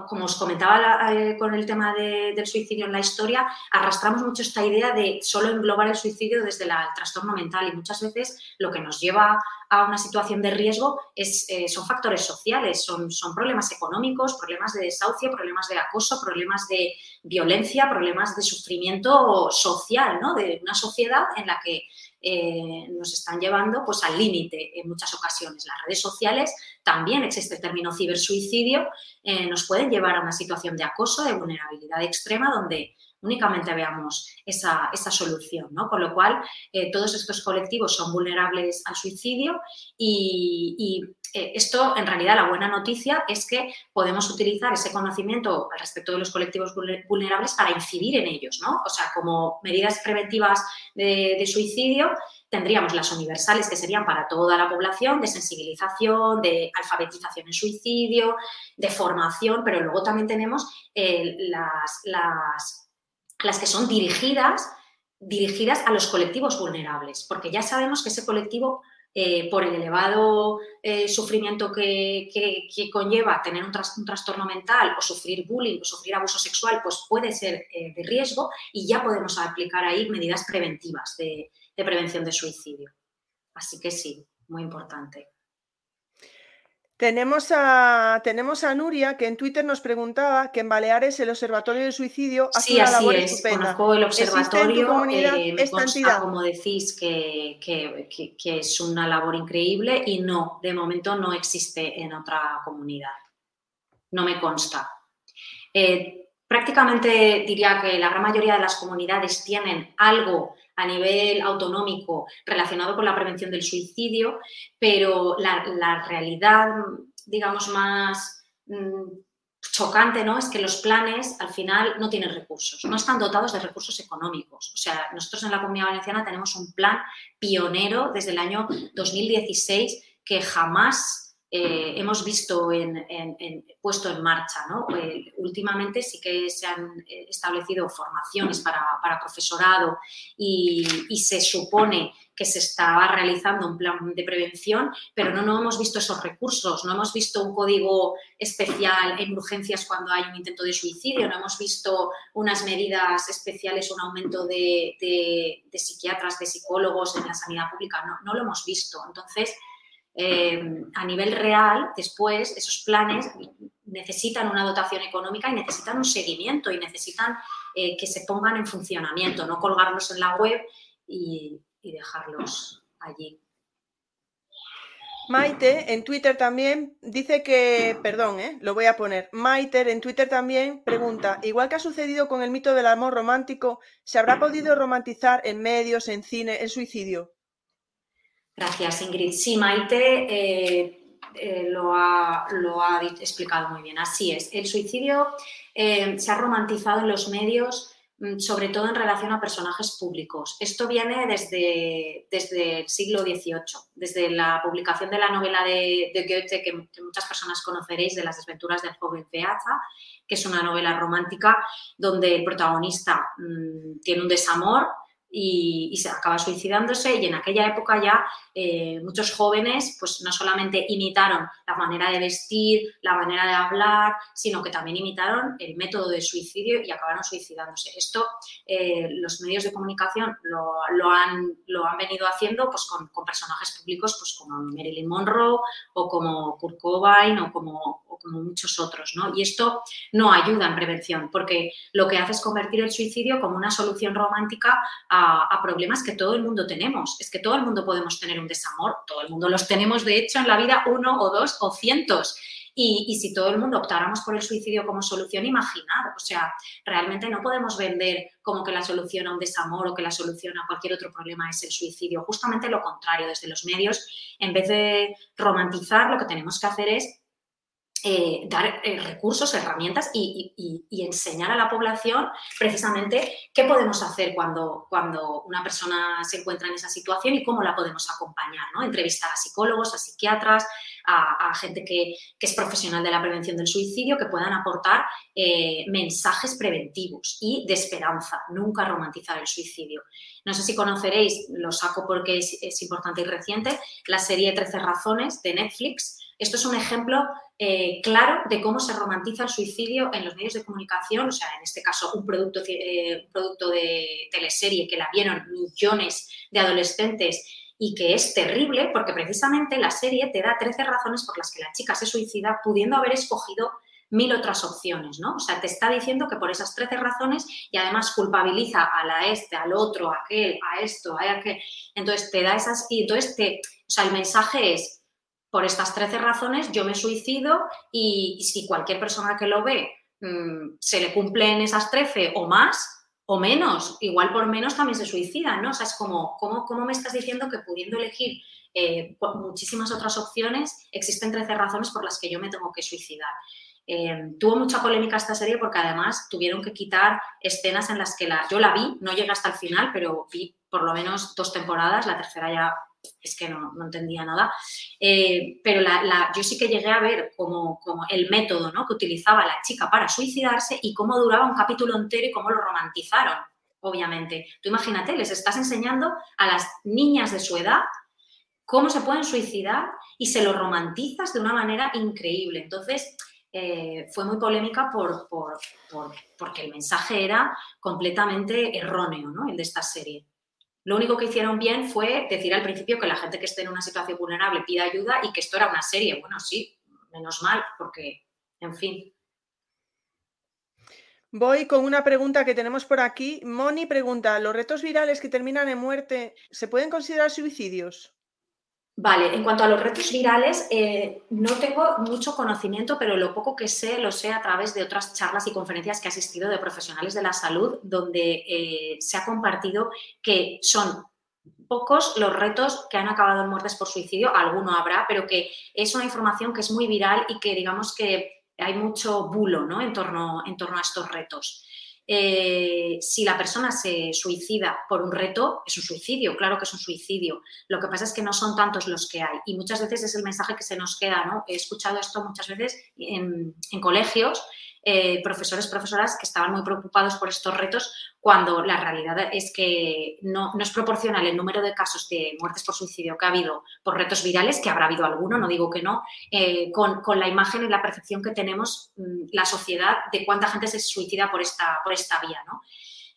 como os comentaba eh, con el tema del suicidio en la historia, arrastramos mucho esta idea de solo englobar el suicidio desde el trastorno mental y muchas veces lo que nos lleva a una situación de riesgo es, eh, son factores sociales, son, son problemas económicos, problemas de desahucio, problemas de acoso, problemas de violencia, problemas de sufrimiento social, ¿no? de una sociedad en la que eh, nos están llevando pues, al límite en muchas ocasiones. Las redes sociales, también existe el término cibersuicidio, eh, nos pueden llevar a una situación de acoso, de vulnerabilidad extrema, donde únicamente veamos esa, solución. ¿no? Con lo cual, eh, todos estos colectivos son vulnerables al suicidio y, eh, esto, en realidad, la buena noticia es que podemos utilizar ese conocimiento al respecto de los colectivos vulnerables para incidir en ellos. ¿no? O sea, como medidas preventivas de, suicidio, tendríamos las universales que serían para toda la población, de sensibilización, de alfabetización en suicidio, de formación, pero luego también tenemos eh, las, las las que son dirigidas, dirigidas a los colectivos vulnerables, porque ya sabemos que ese colectivo, eh, por el elevado eh, sufrimiento que, conlleva tener un, trastorno mental o sufrir bullying o sufrir abuso sexual, pues puede ser eh, de riesgo y ya podemos aplicar ahí medidas preventivas de prevención de suicidio. Así que sí, muy importante. Tenemos a, tenemos a Nuria que en Twitter nos preguntaba que en Baleares el Observatorio del Suicidio hace una labor es. estupenda. Conozco el observatorio, eh, me consta, como decís, que, que, es una labor increíble y no, de momento no existe en otra comunidad. No me consta. Eh, prácticamente diría que la gran mayoría de las comunidades tienen algo a nivel autonómico relacionado con la prevención del suicidio, pero la, realidad, digamos, más mm, chocante ¿no? es que los planes al final no tienen recursos, no están dotados de recursos económicos. O sea, nosotros en la Comunidad Valenciana tenemos un plan pionero desde el año 2016 que jamás eh, hemos visto en, puesto en marcha. Eh, últimamente sí que se han eh, establecido formaciones para, profesorado y, se supone que se estaba realizando un plan de prevención, pero no, no hemos visto esos recursos, no hemos visto un código especial en urgencias cuando hay un intento de suicidio, no hemos visto unas medidas especiales, un aumento de, psiquiatras, de psicólogos en la sanidad pública, no, no lo hemos visto. Entonces, eh, a nivel real, después, esos planes necesitan una dotación económica y necesitan un seguimiento y necesitan eh, que se pongan en funcionamiento, no colgarlos en la web y, dejarlos allí. Maite en Twitter también dice que, perdón, eh, lo voy a poner. Maite en Twitter también pregunta, igual que ha sucedido con el mito del amor romántico, ¿se habrá podido romantizar en medios, en cine, el suicidio? Gracias, Ingrid. Sí, Maite eh, eh, lo, ha, explicado muy bien. Así es. El suicidio eh, se ha romantizado en los medios, mm, sobre todo en relación a personajes públicos. Esto viene desde, el siglo XVIII, desde la publicación de la novela de, Goethe, que, muchas personas conoceréis, de las desventuras del joven Peaza, que es una novela romántica donde el protagonista mm, tiene un desamor y, se acaba suicidándose y en aquella época ya eh, muchos jóvenes pues no solamente imitaron la manera de vestir, la manera de hablar, sino que también imitaron el método de suicidio y acabaron suicidándose. Esto eh, los medios de comunicación lo, han, lo han venido haciendo pues, con, personajes públicos pues, como Marilyn Monroe o como Kurt Cobain o como, como muchos otros. ¿no? Y esto no ayuda en prevención porque lo que hace es convertir el suicidio como una solución romántica a a, problemas que todo el mundo tenemos. Es que todo el mundo podemos tener un desamor, todo el mundo los tenemos de hecho en la vida uno o dos o cientos. Y, si todo el mundo optáramos por el suicidio como solución, imaginad, o sea, realmente no podemos vender como que la solución a un desamor o que la solución a cualquier otro problema es el suicidio. Justamente lo contrario, desde los medios, en vez de romantizar, lo que tenemos que hacer es eh, dar eh, recursos, herramientas y, enseñar a la población precisamente qué podemos hacer cuando, cuando una persona se encuentra en esa situación y cómo la podemos acompañar, ¿no? Entrevistar a psicólogos, a psiquiatras, a, gente que, es profesional de la prevención del suicidio, que puedan aportar eh, mensajes preventivos y de esperanza, nunca romantizar el suicidio. No sé si conoceréis, lo saco porque es, es importante y reciente, la serie 13 razones de Netflix, esto es un ejemplo eh, claro de cómo se romantiza el suicidio en los medios de comunicación, o sea, en este caso un producto, eh, producto de teleserie que la vieron millones de adolescentes y que es terrible porque precisamente la serie te da 13 razones por las que la chica se suicida pudiendo haber escogido mil otras opciones, ¿no? O sea, te está diciendo que por esas 13 razones y además culpabiliza a la este, al otro, a aquel, a esto, a aquel. Entonces te da esas y entonces te, o sea, el mensaje es por estas 13 razones yo me suicido y, si cualquier persona que lo ve mm, se le cumplen esas 13 o más o menos, igual por menos también se suicida, ¿no? O sea, es como, ¿cómo, cómo me estás diciendo que pudiendo elegir eh, muchísimas otras opciones, existen 13 razones por las que yo me tengo que suicidar? Eh, tuvo mucha polémica esta serie porque además tuvieron que quitar escenas en las que la, yo la vi, no llegué hasta el final, pero vi por lo menos dos temporadas, la tercera ya es que no, entendía nada. Eh, pero yo sí que llegué a ver como, el método que utilizaba la chica para suicidarse y cómo duraba un capítulo entero y cómo lo romantizaron, obviamente. Tú imagínate, les estás enseñando a las niñas de su edad cómo se pueden suicidar y se lo romantizas de una manera increíble. Entonces, eh, fue muy polémica por, porque el mensaje era completamente erróneo, ¿no? El de esta serie. Lo único que hicieron bien fue decir al principio que la gente que esté en una situación vulnerable pida ayuda y que esto era una serie. Bueno, sí, menos mal, porque, en fin. Voy con una pregunta que tenemos por aquí. Moni pregunta, ¿los retos virales que terminan en muerte se pueden considerar suicidios? Vale, en cuanto a los retos virales, eh, no tengo mucho conocimiento, pero lo poco que sé lo sé a través de otras charlas y conferencias que he asistido de profesionales de la salud, donde eh, se ha compartido que son pocos los retos que han acabado en muertes por suicidio, alguno habrá, pero que es una información que es muy viral y que digamos que hay mucho bulo ¿no? en, torno, en torno a estos retos. Eh, si la persona se suicida por un reto, es un suicidio, claro que es un suicidio. Lo que pasa es que no son tantos los que hay y muchas veces es el mensaje que se nos queda, ¿no? He escuchado esto muchas veces en, en colegios eh, profesores, profesoras que estaban muy preocupados por estos retos cuando la realidad es que no, es proporcional el número de casos de muertes por suicidio que ha habido por retos virales, que habrá habido alguno, no digo que no, eh, con, la imagen y la percepción que tenemos mm, la sociedad de cuánta gente se suicida por esta, por esta vía. ¿no?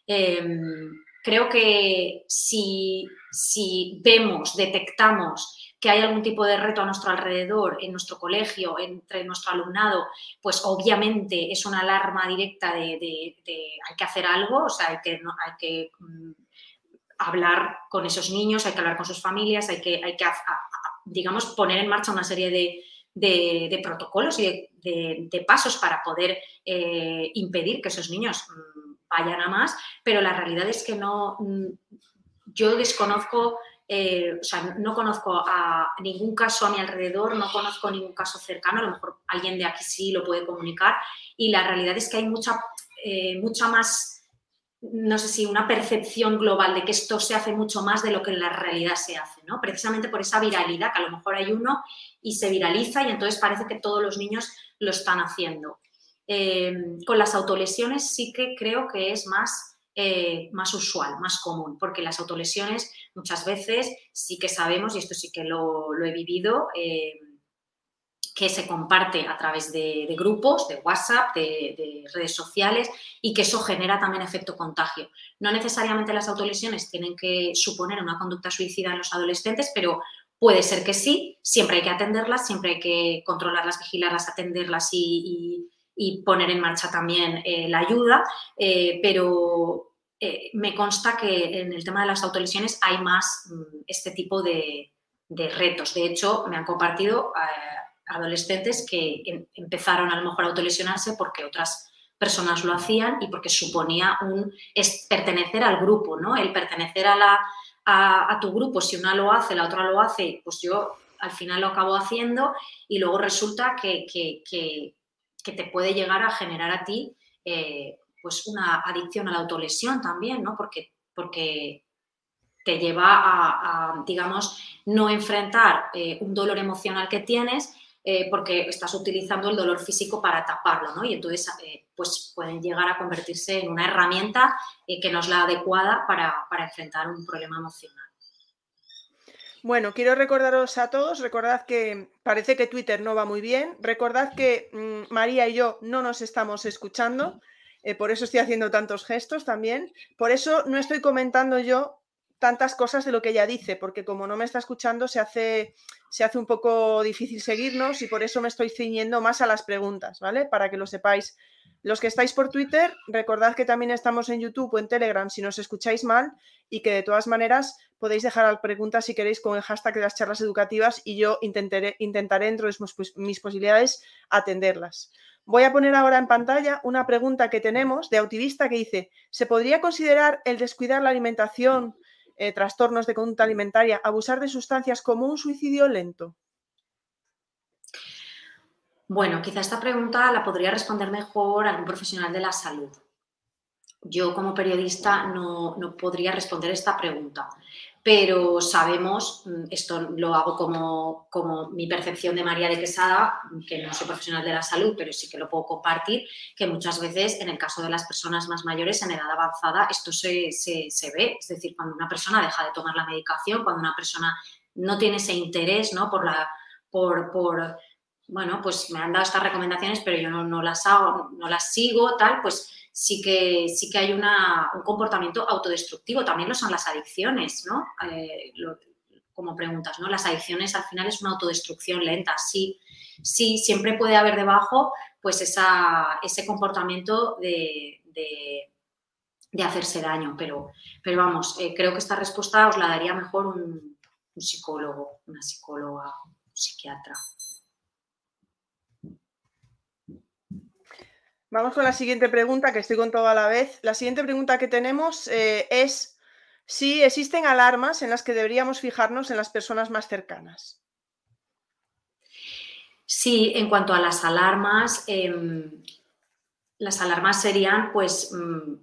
Em, creo que si, si vemos, detectamos que hay algún tipo de reto a nuestro alrededor, en nuestro colegio, entre nuestro alumnado, pues obviamente es una alarma directa de, hay que hacer algo, o sea, hay que, hay que mm, hablar con esos niños, hay que hablar con sus familias, hay que, hay que digamos, poner en marcha una serie de, protocolos y de, pasos para poder eh, impedir que esos niños mm, vayan a más, pero la realidad es que no, mm, yo desconozco eh, o sea, no conozco a ningún caso a mi alrededor, no conozco ningún caso cercano, a lo mejor alguien de aquí sí lo puede comunicar y la realidad es que hay mucha, eh, mucha más, no sé si una percepción global de que esto se hace mucho más de lo que en la realidad se hace, ¿no? Precisamente por esa viralidad, que a lo mejor hay uno y se viraliza y entonces parece que todos los niños lo están haciendo. Eh, con las autolesiones sí que creo que es más eh, más usual, más común, porque las autolesiones muchas veces sí que sabemos, y esto sí que lo, he vivido, eh, que se comparte a través de, grupos, de WhatsApp, de, redes sociales y que eso genera también efecto contagio. No necesariamente las autolesiones tienen que suponer una conducta suicida en los adolescentes, pero puede ser que sí, siempre hay que atenderlas, siempre hay que controlarlas, vigilarlas, atenderlas y y poner en marcha también eh, la ayuda, eh, pero eh, me consta que en el tema de las autolesiones hay más mm, este tipo de, retos. De hecho, me han compartido adolescentes que em, empezaron a lo mejor a autolesionarse porque otras personas lo hacían y porque suponía un es pertenecer al grupo, ¿no? El pertenecer a, la, a, tu grupo, si una lo hace, la otra lo hace, pues yo al final lo acabo haciendo y luego resulta que, que te puede llegar a generar a ti eh, pues una adicción a la autolesión también, ¿no? Porque, porque te lleva a, digamos, no enfrentar eh, un dolor emocional que tienes eh, porque estás utilizando el dolor físico para taparlo, ¿no? Y entonces, pues pueden llegar a convertirse en una herramienta que no es la adecuada para, para enfrentar un problema emocional. Bueno, quiero recordaros a todos, recordad que parece que Twitter no va muy bien, recordad que mm, María y yo no nos estamos escuchando, eh, por eso estoy haciendo tantos gestos también, por eso no estoy comentando yo tantas cosas de lo que ella dice, porque como no me está escuchando se hace, se hace un poco difícil seguirnos y por eso me estoy ciñendo más a las preguntas, ¿vale? Para que lo sepáis. Los que estáis por Twitter, recordad que también estamos en YouTube o en Telegram si nos escucháis mal y que de todas maneras podéis dejar preguntas si queréis con el hashtag de las charlas educativas y yo intentaré, dentro de mis posibilidades atenderlas. Voy a poner ahora en pantalla una pregunta que tenemos de Autivista que dice, ¿se podría considerar el descuidar la alimentación, eh, trastornos de conducta alimentaria, abusar de sustancias como un suicidio lento? Bueno, quizá esta pregunta la podría responder mejor algún profesional de la salud. Yo como periodista no, no podría responder esta pregunta pero sabemos, mm, esto lo hago como, como, mi percepción de María de Quesada, que no soy profesional de la salud, pero sí que lo puedo compartir, que muchas veces en el caso de las personas más mayores en edad avanzada esto se, se, ve, es decir, cuando una persona deja de tomar la medicación, cuando una persona no tiene ese interés ¿no? por la... Por, por, bueno, pues me han dado estas recomendaciones, pero yo no, las hago, no las sigo, tal, pues sí que, sí que hay un comportamiento autodestructivo, también lo son las adicciones, ¿no? Eh, como preguntas, ¿no? Las adicciones al final es una autodestrucción lenta, sí, sí, siempre puede haber debajo pues ese comportamiento de, hacerse daño, pero, pero vamos, eh, creo que esta respuesta os la daría mejor un, un psicólogo, una psicóloga, un psiquiatra. Vamos con la siguiente pregunta, que estoy con todo a la vez. La siguiente pregunta que tenemos eh, es si existen alarmas en las que deberíamos fijarnos en las personas más cercanas. Sí, en cuanto a las alarmas, em, las alarmas serían, pues, mm,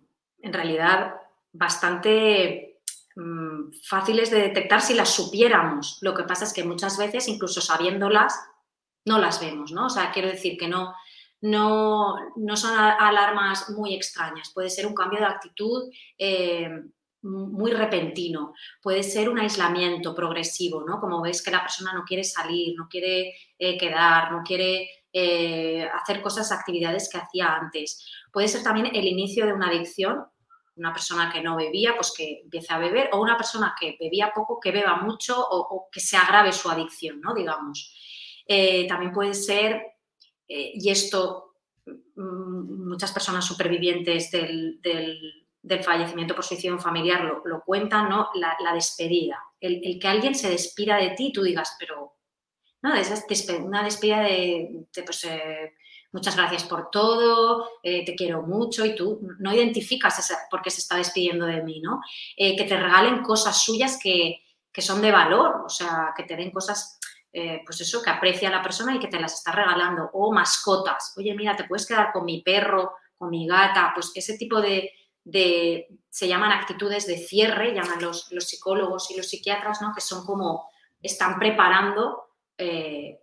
en realidad, bastante mm, fáciles de detectar si las supiéramos. Lo que pasa es que muchas veces, incluso sabiéndolas, no las vemos, ¿no? O sea, quiero decir que no, no, son alarmas muy extrañas. Puede ser un cambio de actitud eh, muy repentino, puede ser un aislamiento progresivo, ¿no? Como ves que la persona no quiere salir, no quiere eh, quedar, no quiere eh, hacer cosas, actividades que hacía antes. Puede ser también el inicio de una adicción, una persona que no bebía, pues que empiece a beber, o una persona que bebía poco, que beba mucho o, que se agrave su adicción, ¿no? Digamos. también puede ser eh, y esto mm, muchas personas supervivientes del, fallecimiento por suicidio familiar lo, cuentan, ¿no? La, despedida. El, que alguien se despida de ti, tú digas, pero no, es una despedida de, pues, eh, muchas gracias por todo, eh, te quiero mucho y tú no identificas por qué se está despidiendo de mí, ¿no? que te regalen cosas suyas que, que, son de valor, o sea, que te den cosas eh, pues eso, que aprecia a la persona y que te las está regalando. O mascotas. Oye, mira, te puedes quedar con mi perro, con mi gata. Pues ese tipo de, se llaman actitudes de cierre, llaman los, psicólogos y los psiquiatras, ¿no? Que son como, están preparando eh,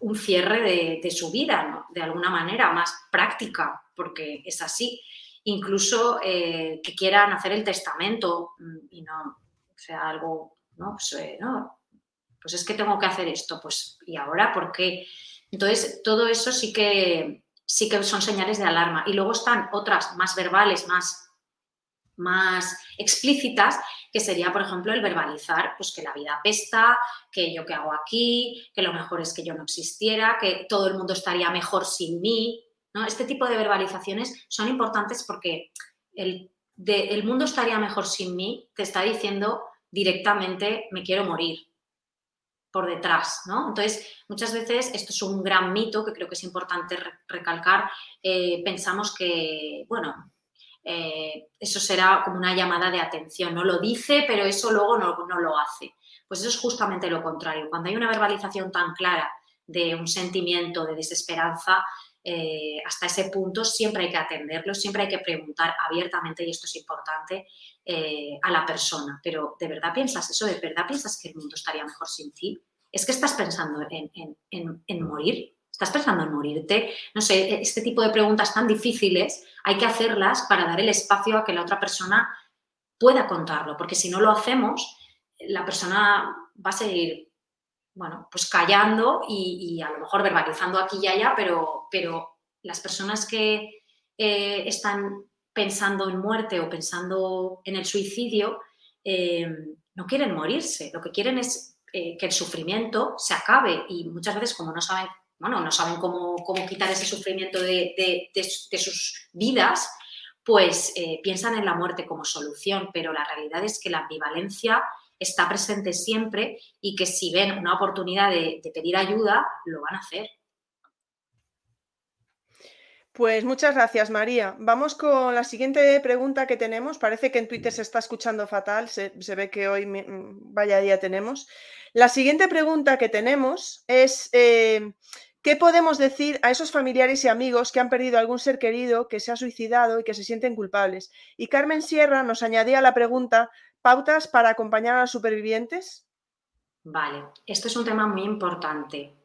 un cierre de, su vida, ¿no? De alguna manera, más práctica, porque es así. Incluso eh, que quieran hacer el testamento mm, y no, sea, algo, ¿no? Pues, ¿no? Pues es que tengo que hacer esto, pues ¿y ahora por qué? Entonces, todo eso sí que, sí que son señales de alarma. Y luego están otras más verbales, más, más explícitas, que sería, por ejemplo, el verbalizar, pues que la vida pesta, que yo qué hago aquí, que lo mejor es que yo no existiera, que todo el mundo estaría mejor sin mí. ¿no? Este tipo de verbalizaciones son importantes porque el, el mundo estaría mejor sin mí te está diciendo directamente me quiero morir, por detrás, ¿no? Entonces, muchas veces esto es un gran mito que creo que es importante recalcar. Eh, pensamos que, bueno, eh, eso será como una llamada de atención, no lo dice, pero eso luego no, lo hace. Pues eso es justamente lo contrario. Cuando hay una verbalización tan clara de un sentimiento de desesperanza, eh, hasta ese punto siempre hay que atenderlo, siempre hay que preguntar abiertamente, y esto es importante, eh, a la persona. Pero ¿de verdad piensas eso? ¿De verdad piensas que el mundo estaría mejor sin ti? ¿Es que estás pensando en, morir? ¿Estás pensando en morirte? No sé, este tipo de preguntas tan difíciles hay que hacerlas para dar el espacio a que la otra persona pueda contarlo, porque si no lo hacemos, la persona va a seguir bueno, pues callando y, a lo mejor verbalizando aquí y allá, pero, pero las personas que eh, están pensando en muerte o pensando en el suicidio eh, no quieren morirse, lo que quieren es eh, que el sufrimiento se acabe. Y muchas veces como no saben, bueno, no saben cómo, quitar ese sufrimiento de, sus vidas, pues piensan en la muerte como solución, pero la realidad es que la ambivalencia está presente siempre y que si ven una oportunidad de, pedir ayuda, lo van a hacer. Pues muchas gracias, María. Vamos con la siguiente pregunta que tenemos. Parece que en Twitter se está escuchando fatal. Se, ve que hoy mm, vaya día tenemos. La siguiente pregunta que tenemos es, eh, ¿qué podemos decir a esos familiares y amigos que han perdido algún ser querido, que se ha suicidado y que se sienten culpables? Y Carmen Sierra nos añadía la pregunta ¿Pautas para acompañar a los supervivientes? Vale, esto es un tema muy importante.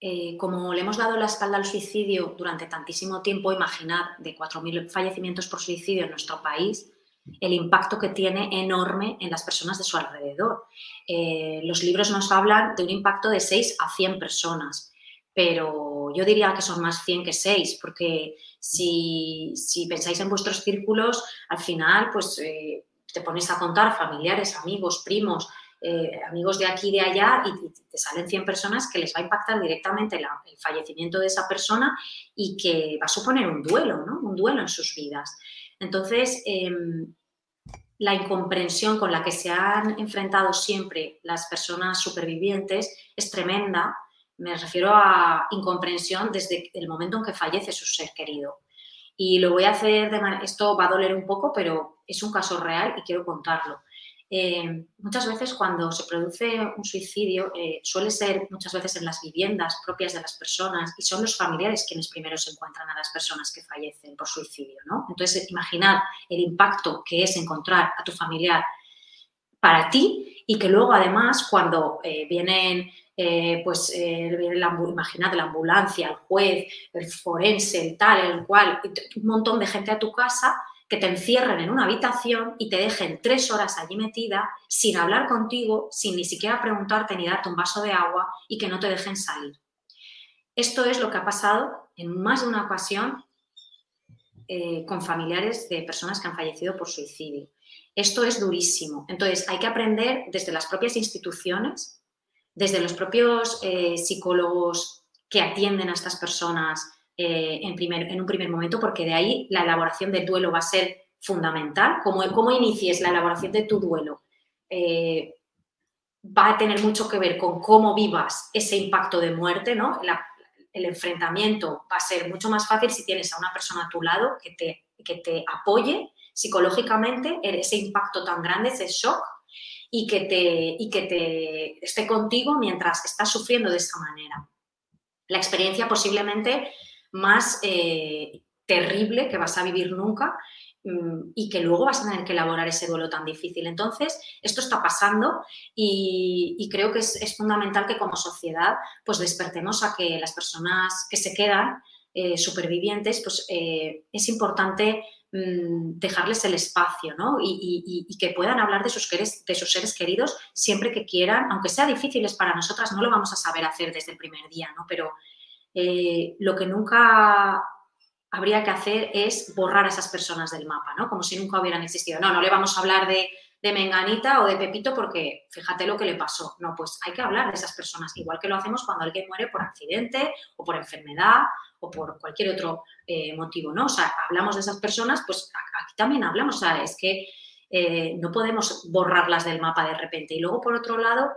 Eh, como le hemos dado la espalda al suicidio durante tantísimo tiempo, imaginad de 4.000 fallecimientos por suicidio en nuestro país, el impacto que tiene enorme en las personas de su alrededor. Eh, los libros nos hablan de un impacto de 6 a 100 personas, pero yo diría que son más 100 que 6, porque si, pensáis en vuestros círculos, al final, pues eh, te pones a contar familiares, amigos, primos, eh, amigos de aquí y de allá y, te salen 100 personas que les va a impactar directamente el fallecimiento de esa persona y que va a suponer un duelo, ¿no? Un duelo en sus vidas. Entonces, em, la incomprensión con la que se han enfrentado siempre las personas supervivientes es tremenda. Me refiero a incomprensión desde el momento en que fallece su ser querido. Y lo voy a hacer de manera, esto va a doler un poco, pero es un caso real y quiero contarlo. Eh, muchas veces cuando se produce un suicidio eh, suele ser muchas veces en las viviendas propias de las personas y son los familiares quienes primero se encuentran a las personas que fallecen por suicidio. ¿no? Entonces, imaginad el impacto que es encontrar a tu familiar para ti y que luego además cuando eh, vienen eh, pues eh, imaginad la ambulancia, el juez, el forense, el tal, el cual, un montón de gente a tu casa que te encierren en una habitación y te dejen tres horas allí metida sin hablar contigo, sin ni siquiera preguntarte ni darte un vaso de agua y que no te dejen salir. Esto es lo que ha pasado en más de una ocasión eh, con familiares de personas que han fallecido por suicidio. Esto es durísimo. Entonces, hay que aprender desde las propias instituciones desde los propios eh, psicólogos que atienden a estas personas eh, en, primer, en, un primer momento, porque de ahí la elaboración del duelo va a ser fundamental. Cómo, cómo inicies la elaboración de tu duelo eh, va a tener mucho que ver con cómo vivas ese impacto de muerte, ¿no? el enfrentamiento va a ser mucho más fácil si tienes a una persona a tu lado que te, que te apoye psicológicamente ese impacto tan grande, ese shock, y que te, y que te esté contigo mientras estás sufriendo de esa manera. La experiencia posiblemente más eh, terrible que vas a vivir nunca mm, y que luego vas a tener que elaborar ese duelo tan difícil. Entonces, esto está pasando y, creo que es, fundamental que como sociedad pues despertemos a que las personas que se quedan eh, supervivientes, pues eh, es importante Mm, dejarles el espacio ¿no? y, que puedan hablar de sus, de sus seres queridos siempre que quieran, aunque sea difíciles para nosotras, no lo vamos a saber hacer desde el primer día, ¿no? pero eh, lo que nunca habría que hacer es borrar a esas personas del mapa, ¿no? como si nunca hubieran existido. No, no le vamos a hablar de, de Menganita o de Pepito porque fíjate lo que le pasó. No, pues hay que hablar de esas personas, igual que lo hacemos cuando alguien muere por accidente o por enfermedad o por cualquier otro eh, motivo, ¿no? O sea, hablamos de esas personas, pues aquí también hablamos, o sea, es que eh, no podemos borrarlas del mapa de repente. Y luego, por otro lado,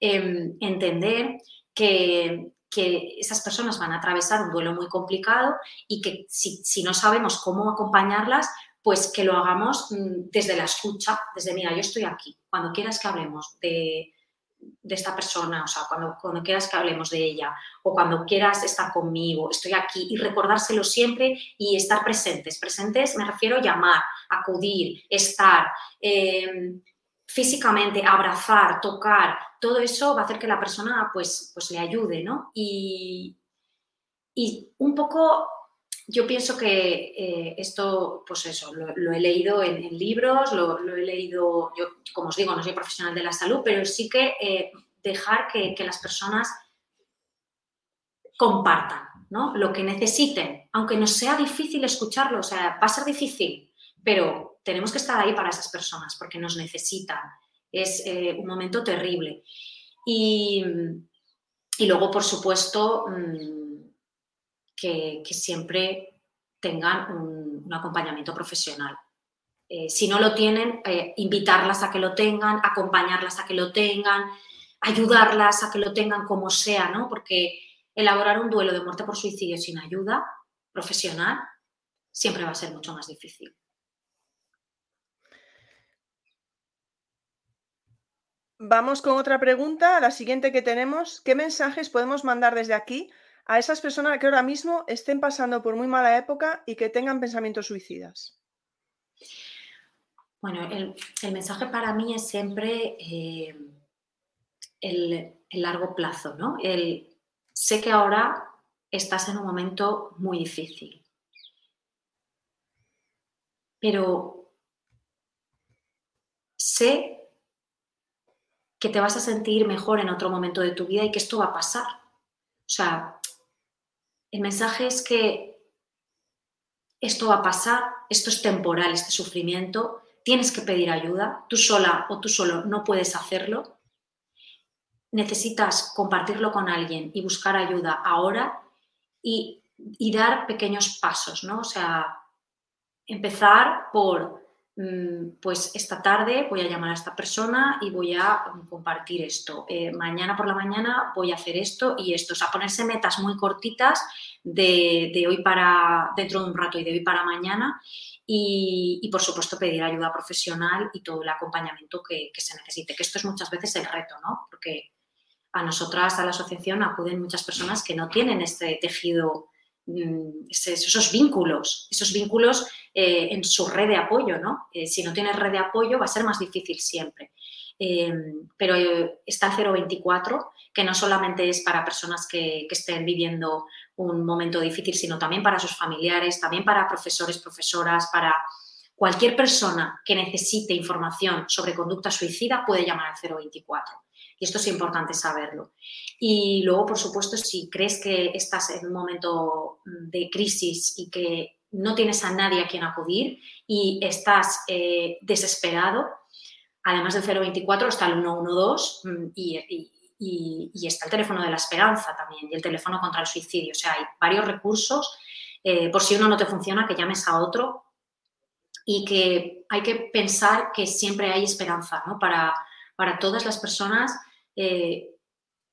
em, entender que, esas personas van a atravesar un duelo muy complicado y que si, si no sabemos cómo acompañarlas, pues que lo hagamos mm, desde la escucha, desde, mira, yo estoy aquí, cuando quieras que hablemos de, de esta persona, o sea, cuando, cuando, quieras que hablemos de ella o cuando quieras estar conmigo, estoy aquí y recordárselo siempre y estar presentes. Presentes me refiero a llamar, acudir, estar em, físicamente, abrazar, tocar, todo eso va a hacer que la persona pues, pues le ayude, ¿no? Y, y un poco yo pienso que eh, esto, pues eso, lo, he leído en, libros, lo, he leído, yo como os digo, no soy profesional de la salud, pero sí que eh, dejar que, las personas compartan ¿no? lo que necesiten, aunque nos sea difícil escucharlo, o sea, va a ser difícil, pero tenemos que estar ahí para esas personas porque nos necesitan. Es eh, un momento terrible. Y, y luego, por supuesto, mm, que, siempre tengan un, acompañamiento profesional. Eh, si no lo tienen, eh, invitarlas a que lo tengan, acompañarlas a que lo tengan, ayudarlas a que lo tengan como sea, ¿no? Porque elaborar un duelo de muerte por suicidio sin ayuda profesional siempre va a ser mucho más difícil. Vamos con otra pregunta, la siguiente que tenemos. ¿Qué mensajes podemos mandar desde aquí a esas personas que ahora mismo estén pasando por muy mala época y que tengan pensamientos suicidas? Bueno, el, mensaje para mí es siempre eh, el, largo plazo, ¿no? Sé que ahora estás en un momento muy difícil, pero sé que te vas a sentir mejor en otro momento de tu vida y que esto va a pasar. O sea, el mensaje es que esto va a pasar, esto es temporal, este sufrimiento, tienes que pedir ayuda, tú sola o tú solo no puedes hacerlo, necesitas compartirlo con alguien y buscar ayuda ahora y, y dar pequeños pasos, ¿no? O sea, empezar por pues esta tarde voy a llamar a esta persona y voy a compartir esto. Eh, mañana por la mañana voy a hacer esto y esto. O sea, ponerse metas muy cortitas de, hoy para dentro de un rato y de hoy para mañana. Y, por supuesto pedir ayuda profesional y todo el acompañamiento que, que, se necesite, que esto es muchas veces el reto, ¿no? Porque a nosotras, a la asociación, acuden muchas personas que no tienen este tejido Mm, esos vínculos, esos vínculos eh, en su red de apoyo, ¿no? Eh, si no tienes red de apoyo va a ser más difícil siempre. Eh, pero está el 024, que no solamente es para personas que, que, estén viviendo un momento difícil, sino también para sus familiares, también para profesores, profesoras, para cualquier persona que necesite información sobre conducta suicida puede llamar al 024. Y esto es importante saberlo. Y luego, por supuesto, si crees que estás en un momento de crisis y que no tienes a nadie a quien acudir y estás eh, desesperado, además del 024 está el 112 mm, y, está el teléfono de la esperanza también y el teléfono contra el suicidio. O sea, hay varios recursos. Eh, por si uno no te funciona, que llames a otro y que hay que pensar que siempre hay esperanza ¿no? para, para todas las personas eh,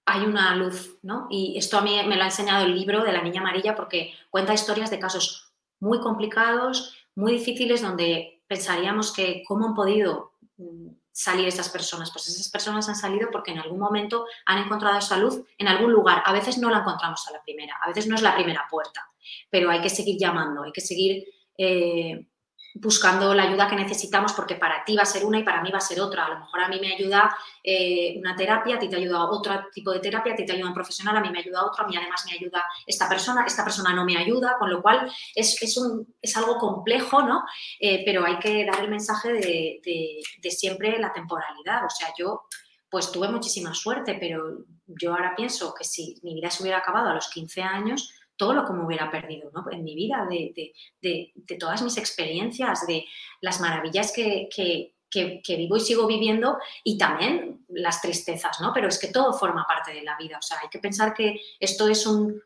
hay una luz, ¿no? Y esto a mí me lo ha enseñado el libro de la Niña Amarilla porque cuenta historias de casos muy complicados, muy difíciles, donde pensaríamos que cómo han podido mm, salir esas personas. Pues esas personas han salido porque en algún momento han encontrado esa luz en algún lugar. A veces no la encontramos a la primera, a veces no es la primera puerta, pero hay que seguir llamando, hay que seguir eh, buscando la ayuda que necesitamos porque para ti va a ser una y para mí va a ser otra. A lo mejor a mí me ayuda eh, una terapia, a ti te ayuda otro tipo de terapia, a ti te ayuda un profesional, a mí me ayuda otro, a mí además me ayuda esta persona, esta persona no me ayuda, con lo cual es, es, un, es algo complejo, ¿no? Eh, pero hay que dar el mensaje de, de siempre la temporalidad. O sea, yo pues tuve muchísima suerte, pero yo ahora pienso que si mi vida se hubiera acabado a los 15 años, todo lo que me hubiera perdido en mi vida, de, todas mis experiencias, de las maravillas que, vivo y sigo viviendo y también las tristezas, ¿no? Pero es que todo forma parte de la vida, o sea, hay que pensar que esto es un,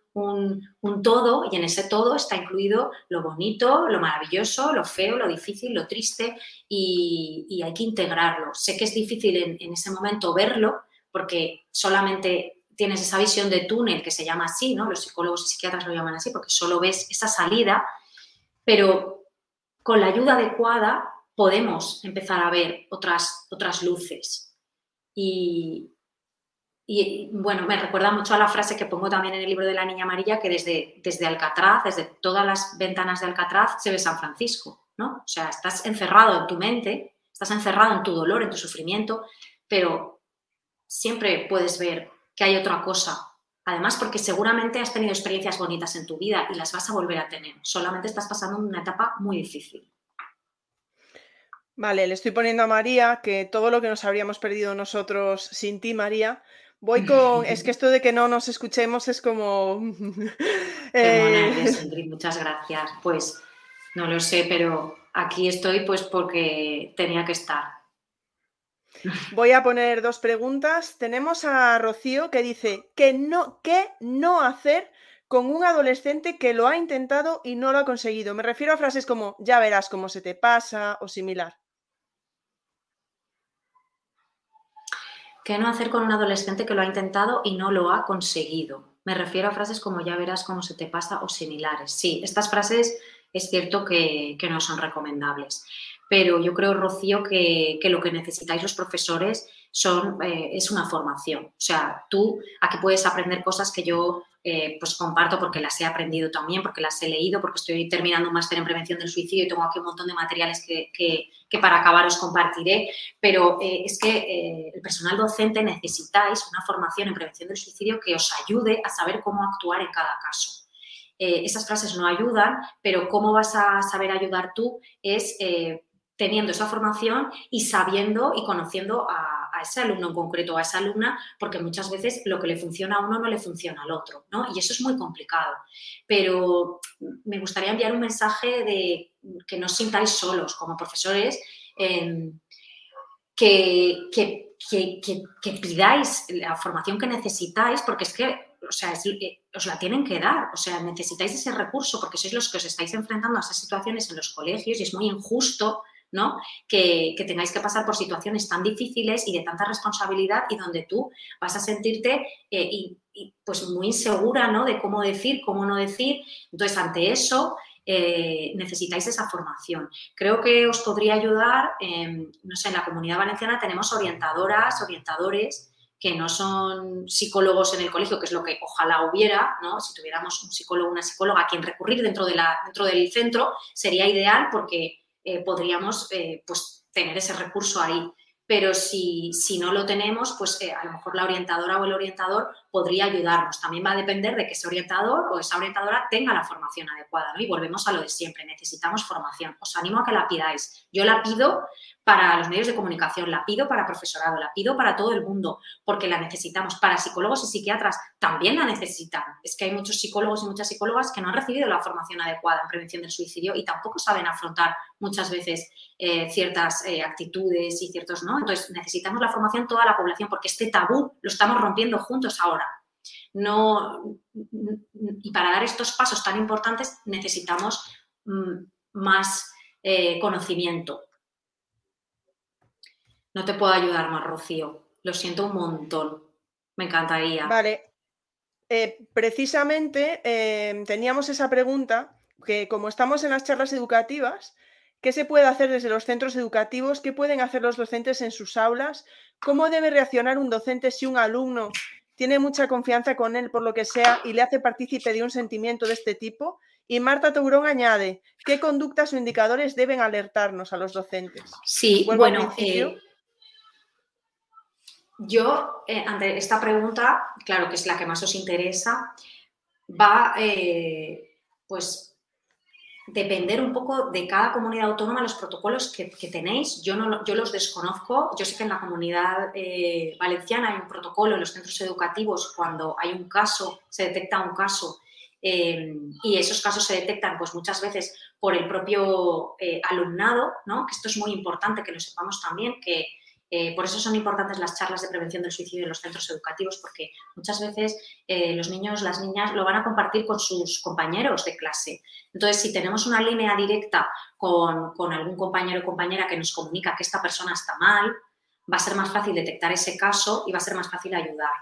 todo y en ese todo está incluido lo bonito, lo maravilloso, lo feo, lo difícil, lo triste y, hay que integrarlo. Sé que es difícil en ese momento verlo porque solamente tienes esa visión de túnel que se llama así, ¿no? Los psicólogos y psiquiatras lo llaman así porque solo ves esa salida, pero con la ayuda adecuada podemos empezar a ver otras, otras luces. Y, bueno, me recuerda mucho a la frase que pongo también en el libro de la Niña Amarilla, que desde, desde Alcatraz, desde todas las ventanas de Alcatraz, se ve San Francisco, ¿no? O sea, estás encerrado en tu mente, estás encerrado en tu dolor, en tu sufrimiento, pero siempre puedes ver que hay otra cosa. Además, porque seguramente has tenido experiencias bonitas en tu vida y las vas a volver a tener. Solamente estás pasando una etapa muy difícil. Vale, le estoy poniendo a María que todo lo que nos habríamos perdido nosotros sin ti, María, voy con. es que esto de que no nos escuchemos es como. eh... muchas gracias. Pues no lo sé, pero aquí estoy pues porque tenía que estar. Voy a poner dos preguntas. Tenemos a Rocío que dice que no, ¿qué no hacer con un adolescente que lo ha intentado y no lo ha conseguido? Me refiero a frases como ya verás cómo se te pasa o similar. ¿Qué no hacer con un adolescente que lo ha intentado y no lo ha conseguido? Me refiero a frases como ya verás cómo se te pasa o similares. Sí, estas frases es cierto que no son recomendables pero yo creo, Rocío, que, lo que necesitáis los profesores son, eh, es una formación. O sea, tú aquí puedes aprender cosas que yo eh, pues comparto porque las he aprendido también, porque las he leído, porque estoy terminando un máster en prevención del suicidio y tengo aquí un montón de materiales que, para acabar os compartiré, pero eh, es que el personal docente necesitáis una formación en prevención del suicidio que os ayude a saber cómo actuar en cada caso. esas frases no ayudan, pero cómo vas a saber ayudar tú es teniendo esa formación y sabiendo y conociendo a, ese alumno en concreto, a esa alumna, porque muchas veces lo que le funciona a uno no le funciona al otro, ¿no? Y eso es muy complicado. Pero me gustaría enviar un mensaje de que no os sintáis solos como profesores. que, que, pidáis la formación que necesitáis, porque es que, o sea, eh, os la tienen que dar, o sea, necesitáis ese recurso porque sois los que os estáis enfrentando a esas situaciones en los colegios y es muy injusto ¿no? Que, tengáis que pasar por situaciones tan difíciles y de tanta responsabilidad y donde tú vas a sentirte eh, pues muy insegura ¿no? de cómo decir, cómo no decir. Entonces, ante eso, eh, necesitáis esa formación. Creo que os podría ayudar, no sé, en la comunidad valenciana tenemos orientadoras, orientadores que no son psicólogos en el colegio, que es lo que ojalá hubiera, ¿no? Si tuviéramos un psicólogo, una psicóloga a quien recurrir dentro, de la, dentro del centro, sería ideal porque eh, podríamos eh, pues, tener ese recurso ahí. Pero si, si, no lo tenemos, pues eh, a lo mejor la orientadora o el orientador podría ayudarnos. También va a depender de que ese orientador o esa orientadora tenga la formación adecuada. ¿no? Y volvemos a lo de siempre, necesitamos formación. Os animo a que la pidáis. Yo la pido para los medios de comunicación, la pido para profesorado, la pido para todo el mundo, porque la necesitamos. Para psicólogos y psiquiatras también la necesitan. Es que hay muchos psicólogos y muchas psicólogas que no han recibido la formación adecuada en prevención del suicidio y tampoco saben afrontar muchas veces eh, ciertas eh, actitudes y ciertos, ¿no? Entonces necesitamos la formación toda la población porque este tabú lo estamos rompiendo juntos ahora. No, y para dar estos pasos tan importantes necesitamos mm, más eh, conocimiento. No te puedo ayudar más, Rocío. Lo siento un montón. Me encantaría. Vale. Eh, precisamente eh, teníamos esa pregunta que como estamos en las charlas educativas, ¿qué se puede hacer desde los centros educativos? ¿Qué pueden hacer los docentes en sus aulas? ¿Cómo debe reaccionar un docente si un alumno tiene mucha confianza con él por lo que sea y le hace partícipe de un sentimiento de este tipo? Y Marta Tourón añade, ¿qué conductas o indicadores deben alertarnos a los docentes? Sí, bueno, yo, eh, ante esta pregunta, claro que es la que más os interesa, va eh, pues depender un poco de cada comunidad autónoma los protocolos que, tenéis. Yo, no, yo los desconozco. Yo sé que en la comunidad eh, valenciana hay un protocolo en los centros educativos cuando hay un caso, se detecta un caso y esos casos se detectan pues muchas veces por el propio alumnado, ¿no? que esto es muy importante que lo sepamos también, que eh, por eso son importantes las charlas de prevención del suicidio en los centros educativos, porque muchas veces eh, los niños, las niñas lo van a compartir con sus compañeros de clase. Entonces, si tenemos una línea directa con, con algún compañero o compañera que nos comunica que esta persona está mal, va a ser más fácil detectar ese caso y va a ser más fácil ayudar.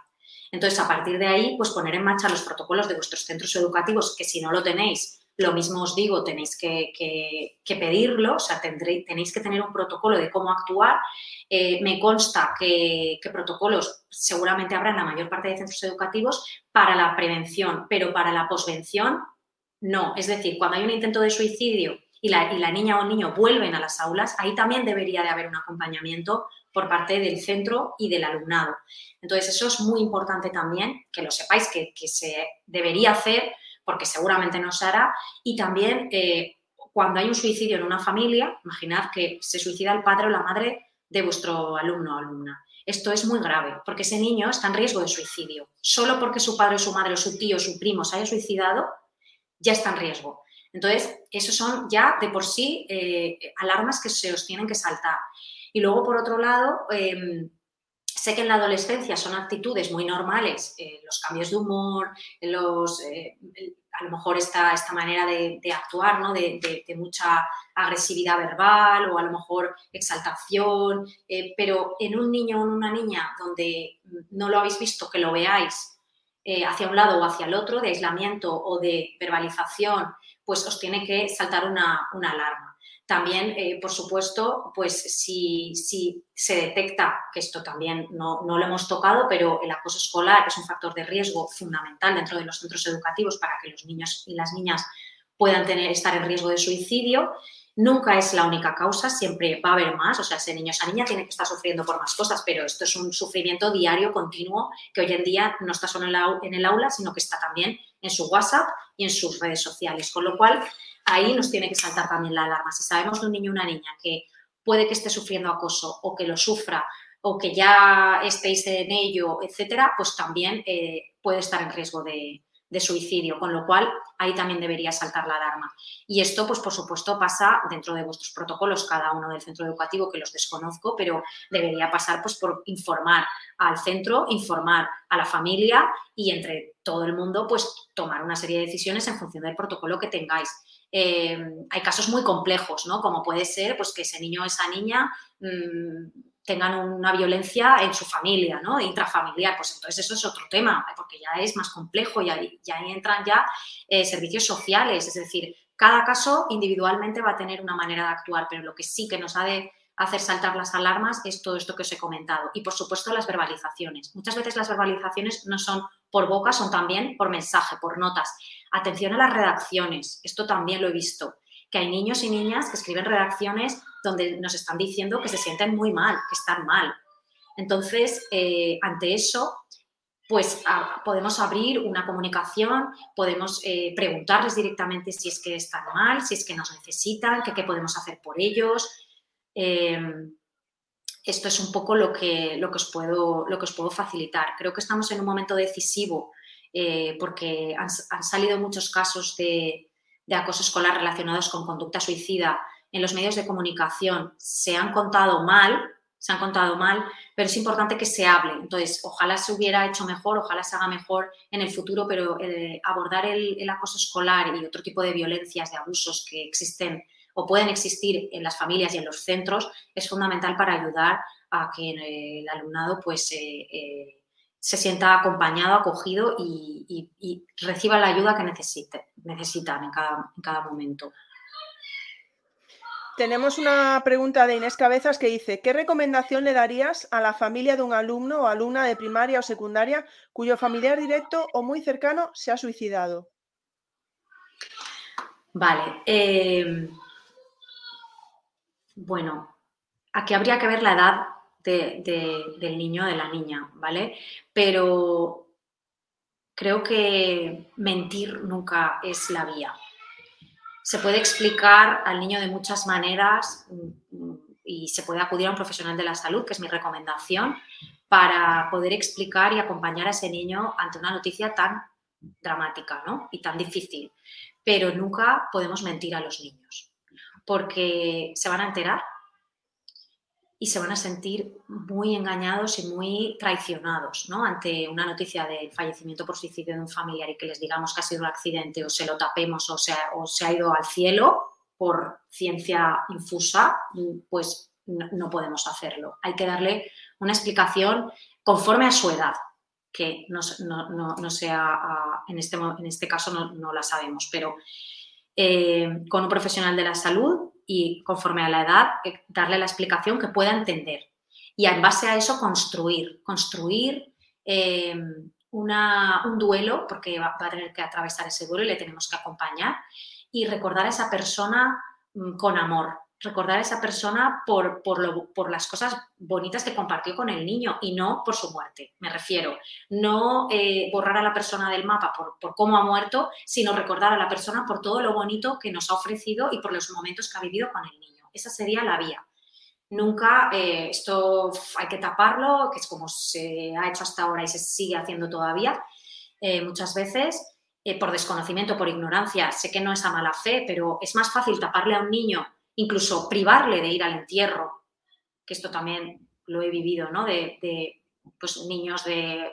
Entonces, a partir de ahí, pues poner en marcha los protocolos de vuestros centros educativos, que si no lo tenéis, lo mismo os digo, tenéis que, pedirlo, o sea, tenéis que tener un protocolo de cómo actuar. Eh, me consta que, protocolos seguramente habrá en la mayor parte de centros educativos para la prevención, pero para la posvención no. Es decir, cuando hay un intento de suicidio y la, niña o el niño vuelven a las aulas, ahí también debería de haber un acompañamiento por parte del centro y del alumnado. Entonces, eso es muy importante también, que lo sepáis que, que se debería hacer porque seguramente no se hará. Y también eh, cuando hay un suicidio en una familia, imaginad que se suicida el padre o la madre de vuestro alumno o alumna. Esto es muy grave porque ese niño está en riesgo de suicidio. Solo porque su padre o su madre o su tío o su primo se haya suicidado, ya está en riesgo. Entonces, esos son ya de por sí eh, alarmas que se os tienen que saltar. Y luego, por otro lado, em, Sé que en la adolescencia son actitudes muy normales, eh, los cambios de humor, los, eh, a lo mejor esta, esta manera de, actuar, ¿no? de, mucha agresividad verbal o a lo mejor exaltación, eh, pero en un niño o en una niña donde no lo habéis visto, que lo veáis hacia un lado o hacia el otro, de aislamiento o de verbalización, pues os tiene que saltar una, una alarma. También, eh, por supuesto, pues si, si, se detecta, que esto también no, no, lo hemos tocado, pero el acoso escolar es un factor de riesgo fundamental dentro de los centros educativos para que los niños y las niñas puedan tener, estar en riesgo de suicidio. Nunca es la única causa, siempre va a haber más, o sea, ese niño, esa niña tiene que estar sufriendo por más cosas, pero esto es un sufrimiento diario, continuo, que hoy en día no está solo en el aula, sino que está también en su WhatsApp y en sus redes sociales, con lo cual ahí nos tiene que saltar también la alarma. Si sabemos de un niño o una niña que puede que esté sufriendo acoso o que lo sufra o que ya estéis en ello, etcétera, pues también eh, puede estar en riesgo de, de suicidio, con lo cual ahí también debería saltar la alarma. Y esto, pues por supuesto, pasa dentro de vuestros protocolos, cada uno del centro educativo, que los desconozco, pero debería pasar pues por informar al centro, informar a la familia y entre todo el mundo, pues tomar una serie de decisiones en función del protocolo que tengáis. Eh, hay casos muy complejos, ¿no? Como puede ser pues, que ese niño o esa niña mmm, tengan una violencia en su familia, ¿no? Intrafamiliar, pues entonces eso es otro tema, porque ya es más complejo y ahí, ya entran ya eh, servicios sociales, es decir, cada caso individualmente va a tener una manera de actuar, pero lo que sí que nos ha de hacer saltar las alarmas es todo esto que os he comentado. Y por supuesto las verbalizaciones. Muchas veces las verbalizaciones no son por boca, son también por mensaje, por notas. Atención a las redacciones, esto también lo he visto que hay niños y niñas que escriben redacciones donde nos están diciendo que se sienten muy mal, que están mal. Entonces, eh, ante eso, pues podemos abrir una comunicación, podemos eh, preguntarles directamente si es que están mal, si es que nos necesitan, qué podemos hacer por ellos. Em, esto es un poco lo que, lo, que os puedo, lo que os puedo facilitar. Creo que estamos en un momento decisivo eh, porque han, salido muchos casos de, acoso escolar relacionados con conducta suicida en los medios de comunicación se han contado mal, se han contado mal, pero es importante que se hable. Entonces, ojalá se hubiera hecho mejor, ojalá se haga mejor en el futuro, pero eh, abordar el, acoso escolar y otro tipo de violencias, de abusos que existen o pueden existir en las familias y en los centros es fundamental para ayudar a que el alumnado pues, eh, eh, se sienta acompañado, acogido y, reciba la ayuda que necesite, necesitan en cada, en cada momento. Tenemos una pregunta de Inés Cabezas que dice, ¿qué recomendación le darías a la familia de un alumno o alumna de primaria o secundaria cuyo familiar directo o muy cercano se ha suicidado? Vale. Eh, bueno, aquí habría que ver la edad del niño o de la niña, ¿vale? Pero creo que mentir nunca es la vía. Se puede explicar al niño de muchas maneras mm, y se puede acudir a un profesional de la salud, que es mi recomendación, para poder explicar y acompañar a ese niño ante una noticia tan dramática ¿no? y tan difícil. Pero nunca podemos mentir a los niños, porque se van a enterar y se van a sentir muy engañados y muy traicionados ¿no? ante una noticia de fallecimiento por suicidio de un familiar y que les digamos que ha sido un accidente o se lo tapemos o se, ha ido al cielo por ciencia infusa, pues no, podemos hacerlo. Hay que darle una explicación conforme a su edad, que no, sea, en este, en este caso no, la sabemos, pero eh, con un profesional de la salud y conforme a la edad eh, darle la explicación que pueda entender. Y en base a eso construir, construir em, un duelo, porque va, a tener que atravesar ese duelo y le tenemos que acompañar, y recordar a esa persona mm, con amor, recordar a esa persona por, por, las cosas bonitas que compartió con el niño y no por su muerte, me refiero. No eh, borrar a la persona del mapa por, por, cómo ha muerto, sino recordar a la persona por todo lo bonito que nos ha ofrecido y por los momentos que ha vivido con el niño. Esa sería la vía. Nunca, eh, esto hay que taparlo, que es como se ha hecho hasta ahora y se sigue haciendo todavía eh, muchas veces. por desconocimiento, por ignorancia, sé que no es a mala fe, pero es más fácil taparle a un niño incluso privarle de ir al entierro, que esto también lo he vivido, ¿no? De, pues, niños de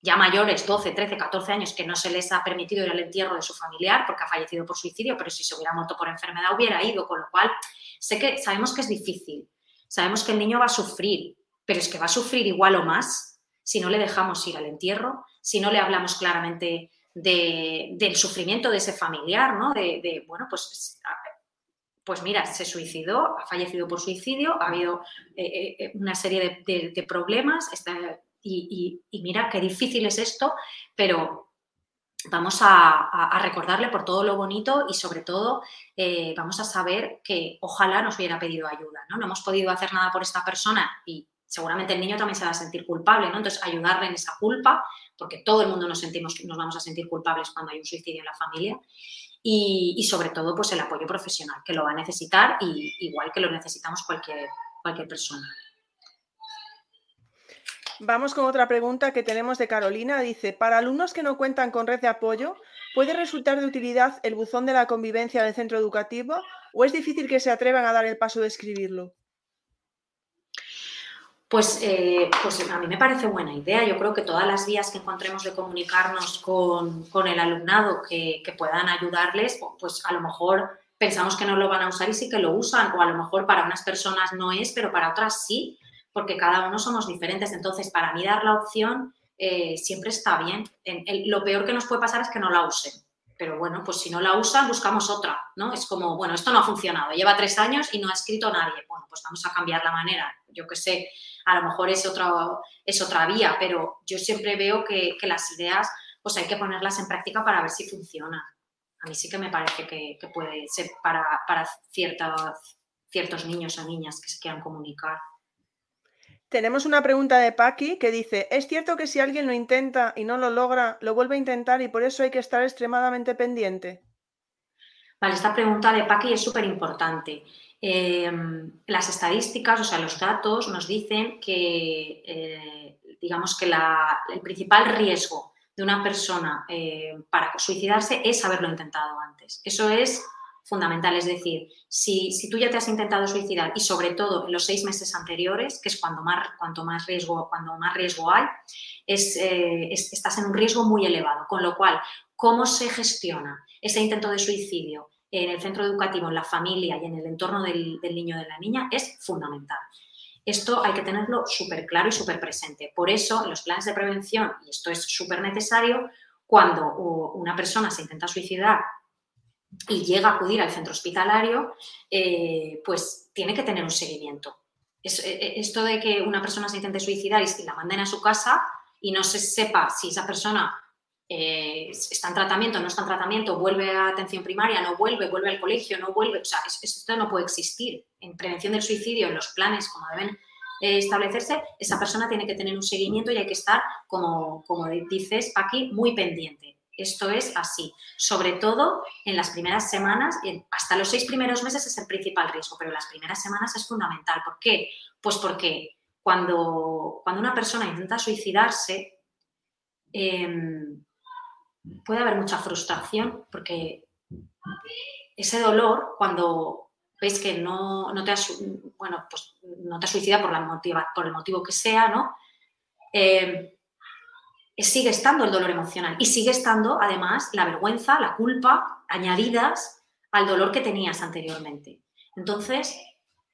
ya mayores, 12, 13, 14 años, que no se les ha permitido ir al entierro de su familiar porque ha fallecido por suicidio, pero si se hubiera muerto por enfermedad hubiera ido, con lo cual sé que sabemos que es difícil, sabemos que el niño va a sufrir, pero es que va a sufrir igual o más si no le dejamos ir al entierro, si no le hablamos claramente del sufrimiento de ese familiar, ¿no? De, de, bueno, pues pues mira, se suicidó, ha fallecido por suicidio, ha habido eh, eh, eh, una serie de, problemas y, mira qué difícil es esto, pero vamos a, recordarle por todo lo bonito y sobre todo vamos a saber que ojalá nos hubiera pedido ayuda, ¿no? No hemos podido hacer nada por esta persona y seguramente el niño también se va a sentir culpable, ¿no? Entonces ayudarle en esa culpa, porque todo el mundo nos sentimos, nos vamos a sentir culpables cuando hay un suicidio en la familia y, sobre todo pues el apoyo profesional, que lo va a necesitar y igual que lo necesitamos cualquier, cualquier persona. Vamos con otra pregunta que tenemos de Carolina. Dice, para alumnos que no cuentan con red de apoyo, ¿puede resultar de utilidad el buzón de la convivencia del centro educativo o es difícil que se atrevan a dar el paso de escribirlo? Pues, eh, pues a mí me parece buena idea. Yo creo que todas las vías que encontremos de comunicarnos con, el alumnado que, que, puedan ayudarles, pues a lo mejor pensamos que no lo van a usar y sí que lo usan, o a lo mejor para unas personas no es, pero para otras sí porque cada uno somos diferentes. Entonces, para mí dar la opción eh, siempre está bien. lo peor que nos puede pasar es que no la usen. Pero bueno, pues si no la usan, buscamos otra, ¿no? Es como, bueno, esto no ha funcionado, lleva tres años y no ha escrito nadie. Bueno, pues vamos a cambiar la manera. Yo qué sé, a lo mejor es otra, es otra vía, pero yo siempre veo que, las ideas, pues hay que ponerlas en práctica para ver si funcionan. A mí sí que me parece que, puede ser para, para ciertos niños o niñas que se quieran comunicar. Tenemos una pregunta de Paqui que dice, ¿es cierto que si alguien lo intenta y no lo logra, lo vuelve a intentar y por eso hay que estar extremadamente pendiente? Vale, esta pregunta de Paqui es súper importante. Em, las estadísticas, o sea, los datos nos dicen que, eh, digamos que el principal riesgo de una persona eh, para suicidarse es haberlo intentado antes. Eso es fundamental. Es decir, si, tú ya te has intentado suicidar y sobre todo en los seis meses anteriores, que es cuando más, cuanto más riesgo, cuando más riesgo hay, eh, es, estás en un riesgo muy elevado. Con lo cual, ¿cómo se gestiona ese intento de suicidio en el centro educativo, en la familia y en el entorno del, del niño o de la niña? Es fundamental. Esto hay que tenerlo súper claro y súper presente. Por eso, en los planes de prevención, y esto es súper necesario, cuando una persona se intenta suicidar y llega a acudir al centro hospitalario, eh, pues tiene que tener un seguimiento. Eh, eh, esto de que una persona se intente suicidar y la manden a su casa y no se sepa si esa persona está en tratamiento, no está en tratamiento, vuelve a atención primaria, no vuelve, vuelve al colegio, no vuelve, o sea, esto no puede existir. En prevención del suicidio, en los planes, como deben establecerse, esa persona tiene que tener un seguimiento y hay que estar, como, como dices, aquí, muy pendiente. Esto es así. Sobre todo en las primeras semanas, hasta los seis primeros meses es el principal riesgo, pero las primeras semanas es fundamental. ¿Por qué? Pues porque cuando, cuando una persona intenta suicidarse, em, puede haber mucha frustración porque ese dolor, cuando ves que no, te has, bueno, pues no te por, la por el motivo que sea, ¿no? Em, sigue estando el dolor emocional y sigue estando además la vergüenza, la culpa añadidas al dolor que tenías anteriormente. Entonces,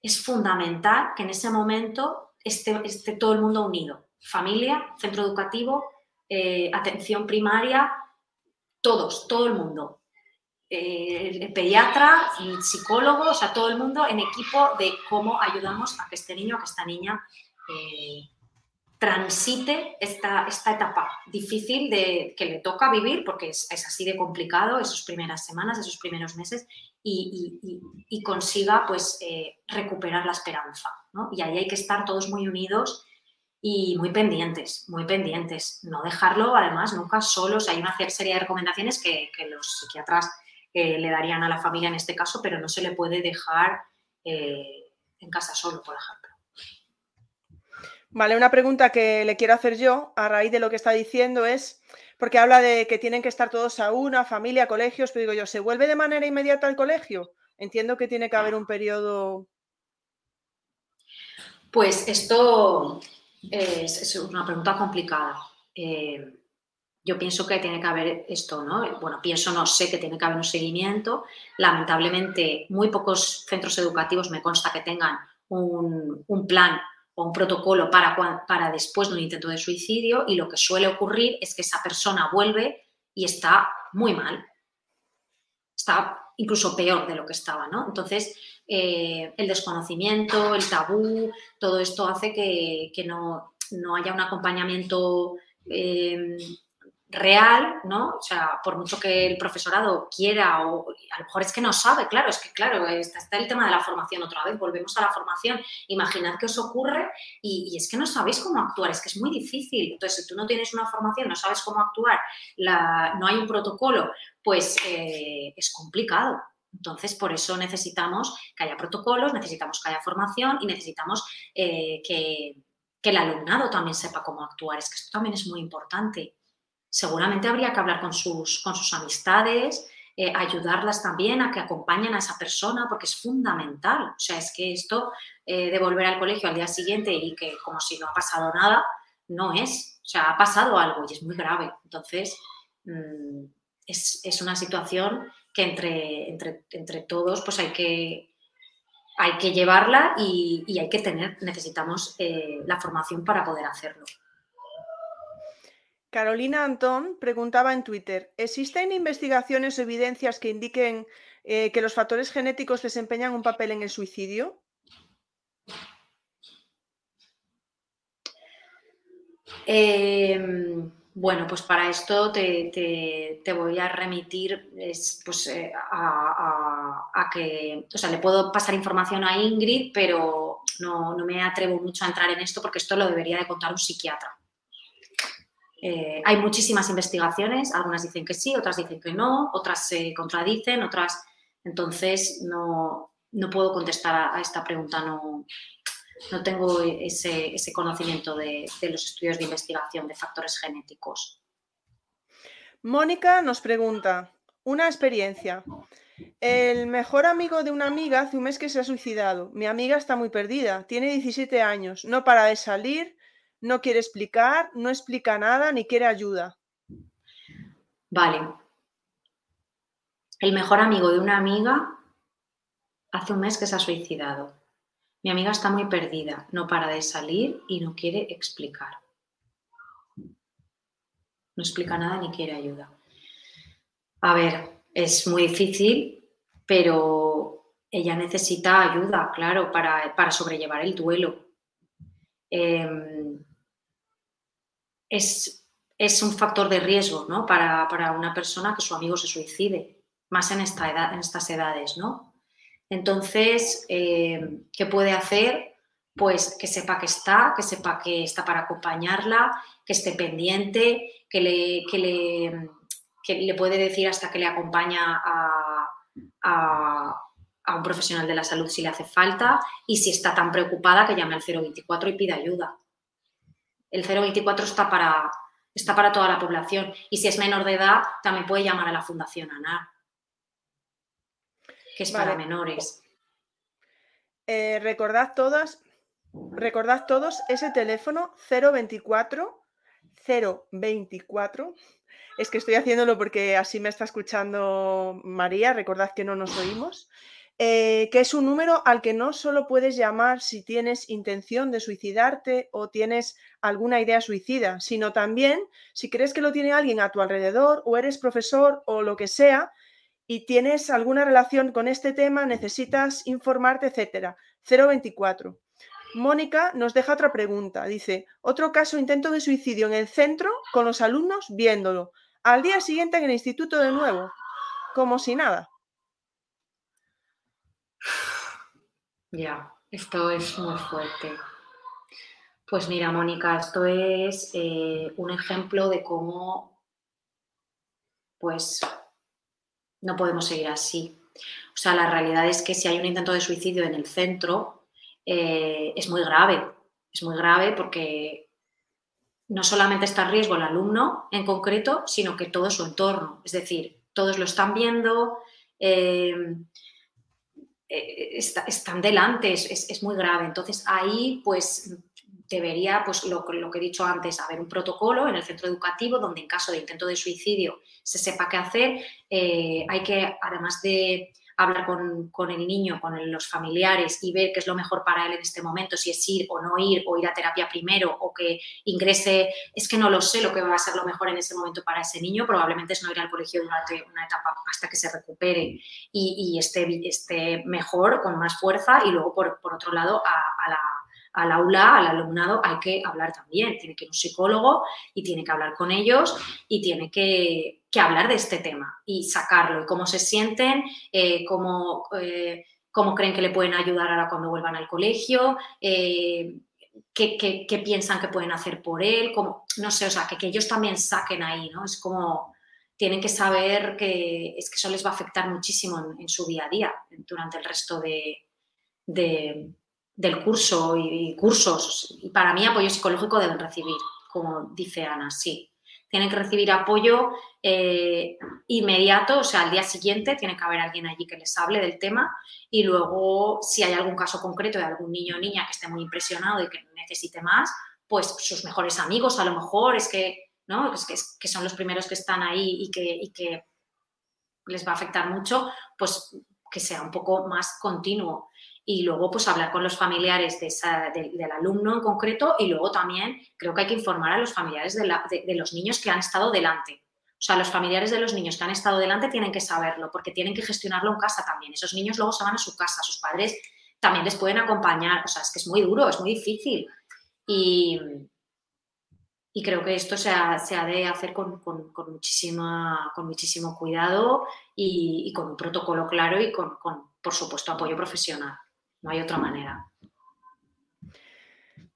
es fundamental que en ese momento esté, todo el mundo unido. Familia, centro educativo, eh, atención primaria, todos, todo el mundo. Eh, el pediatra, el psicólogo, o sea, todo el mundo en equipo de cómo ayudamos a que este niño, a que esta niña eh, transite esta, esta etapa difícil de, que le toca vivir, porque es, así de complicado, esas primeras semanas, esos primeros meses, y, consiga pues eh, recuperar la esperanza. Y ahí hay que estar todos muy unidos y muy pendientes, muy pendientes. No dejarlo, además, nunca solos. Hay una serie de recomendaciones que, los psiquiatras eh, le darían a la familia en este caso, pero no se le puede dejar eh, en casa solo, por ejemplo. Vale, una pregunta que le quiero hacer yo a raíz de lo que está diciendo es, porque habla de que tienen que estar todos a una, familia, colegios, pero digo yo, ¿se vuelve de manera inmediata al colegio? Entiendo que tiene que haber un periodo... Pues esto es, una pregunta complicada. Eh, yo pienso que tiene que haber esto, ¿no? Bueno, pienso, no sé que tiene que haber un seguimiento. Lamentablemente, muy pocos centros educativos me consta que tengan un, un plan un protocolo para, para después de un intento de suicidio y lo que suele ocurrir es que esa persona vuelve y está muy mal. Está incluso peor de lo que estaba, ¿no? Entonces, eh, el desconocimiento, el tabú, todo esto hace que, no, no, haya un acompañamiento eh, real, ¿no? O sea, por mucho que el profesorado quiera o a lo mejor es que no sabe, claro, es que claro, está, el tema de la formación otra vez, volvemos a la formación, imaginad que os ocurre y, es que no sabéis cómo actuar, es que es muy difícil, entonces si tú no tienes una formación, no sabes cómo actuar, no hay un protocolo, pues eh, es complicado. Entonces, por eso necesitamos que haya protocolos, necesitamos que haya formación y necesitamos eh, que que el alumnado también sepa cómo actuar. Es que esto también es muy importante. Seguramente habría que hablar con sus, con sus amistades, eh, ayudarlas también a que acompañen a esa persona, porque es fundamental. O sea, es que esto eh, de volver al colegio al día siguiente y que como si no ha pasado nada, no es. O sea, ha pasado algo y es muy grave. Entonces, mm, es, una situación que entre, entre, todos pues hay que, hay que llevarla y, hay que tener, necesitamos eh, la formación para poder hacerlo. Carolina Antón preguntaba en Twitter, ¿existen investigaciones o evidencias que indiquen eh, que los factores genéticos desempeñan un papel en el suicidio? Em, bueno, pues para esto te, voy a remitir pues, eh, a, que, o sea, le puedo pasar información a Ingrid, pero no, me atrevo mucho a entrar en esto porque esto lo debería de contar un psiquiatra. Eh, hay muchísimas investigaciones, algunas dicen que sí, otras dicen que no, otras se contradicen, otras... Entonces, no, puedo contestar a, esta pregunta, no, no tengo ese, conocimiento de, los estudios de investigación de factores genéticos. Mónica nos pregunta, una experiencia. El mejor amigo de una amiga hace un mes que se ha suicidado. Mi amiga está muy perdida, tiene 17 años, no para de salir, no quiere explicar, no explica nada ni quiere ayuda. Vale. El mejor amigo de una amiga hace un mes que se ha suicidado. Mi amiga está muy perdida, no para de salir y no quiere explicar. No explica nada ni quiere ayuda. A ver, es muy difícil, pero ella necesita ayuda, claro, para, sobrellevar el duelo. Em, es, un factor de riesgo ¿no? para, para, una persona que su amigo se suicide, más en, esta edad, en estas edades, ¿no? Entonces, eh, ¿qué puede hacer? Pues que sepa que está, que sepa que está para acompañarla, que esté pendiente, que le, le, puede decir hasta que le acompaña a, un profesional de la salud si le hace falta y si está tan preocupada que llame al 024 y pida ayuda. El 024 está para, está para toda la población y si es menor de edad también puede llamar a la Fundación ANAR que es para menores. Eh, recordad todas, recordad todos ese teléfono 024 024. Es que estoy haciéndolo porque así me está escuchando María, recordad que no nos oímos. Eh, que es un número al que no solo puedes llamar si tienes intención de suicidarte o tienes alguna idea suicida, sino también si crees que lo tiene alguien a tu alrededor o eres profesor o lo que sea, y tienes alguna relación con este tema, necesitas informarte, etcétera. 024. Mónica nos deja otra pregunta. Dice, otro caso intento de suicidio en el centro con los alumnos viéndolo. Al día siguiente en el instituto de nuevo, como si nada. Ya, esto es muy fuerte. Pues mira, Mónica, esto es eh, un ejemplo de cómo, pues, no podemos seguir así. O sea, la realidad es que si hay un intento de suicidio en el centro, eh, es muy grave. Es muy grave porque no solamente está en riesgo el alumno en concreto, sino que todo su entorno. Es decir, todos lo están viendo, eh, eh, están delante, es, es, muy grave. Entonces ahí, pues debería, pues lo, que he dicho antes, haber un protocolo en el centro educativo donde en caso de intento de suicidio se sepa qué hacer. Eh, hay que, además de hablar con, el niño, con los familiares y ver qué es lo mejor para él en este momento, si es ir o no ir, o ir a terapia primero, o que ingrese, es que no lo sé lo que va a ser lo mejor en ese momento para ese niño, probablemente es no ir al colegio durante una etapa hasta que se recupere y, esté, esté, mejor, con más fuerza, y luego, por, otro lado, a la al aula, al alumnado, hay que hablar también. Tiene que ir un psicólogo y tiene que hablar con ellos y tiene que, hablar de este tema y sacarlo y cómo se sienten, eh, cómo, eh, cómo, creen que le pueden ayudar ahora cuando vuelvan al colegio. Eh, qué, piensan que pueden hacer por él, como, no sé, o sea, que, ellos también saquen ahí, ¿no? Es como, tienen que saber que es que eso les va a afectar muchísimo en, su día a día durante el resto de, del curso y, cursos. Y para mí apoyo psicológico deben recibir, como dice Ana, sí. Tienen que recibir apoyo eh, inmediato, o sea, al día siguiente tiene que haber alguien allí que les hable del tema y luego si hay algún caso concreto de algún niño o niña que esté muy impresionado y que necesite más, pues sus mejores amigos a lo mejor es que, ¿no? Es que, son los primeros que están ahí y que, y que les va a afectar mucho, pues que sea un poco más continuo y luego pues hablar con los familiares de del alumno en concreto y luego también creo que hay que informar a los familiares de, los niños que han estado delante. O sea, los familiares de los niños que han estado delante tienen que saberlo porque tienen que gestionarlo en casa también. Esos niños luego se van a su casa, sus padres también les pueden acompañar. O sea, es que es muy duro, es muy difícil. Y, y creo que esto se ha, de hacer con, muchísima, con muchísimo cuidado y, con un protocolo claro y con, por supuesto, apoyo profesional. No hay otra manera.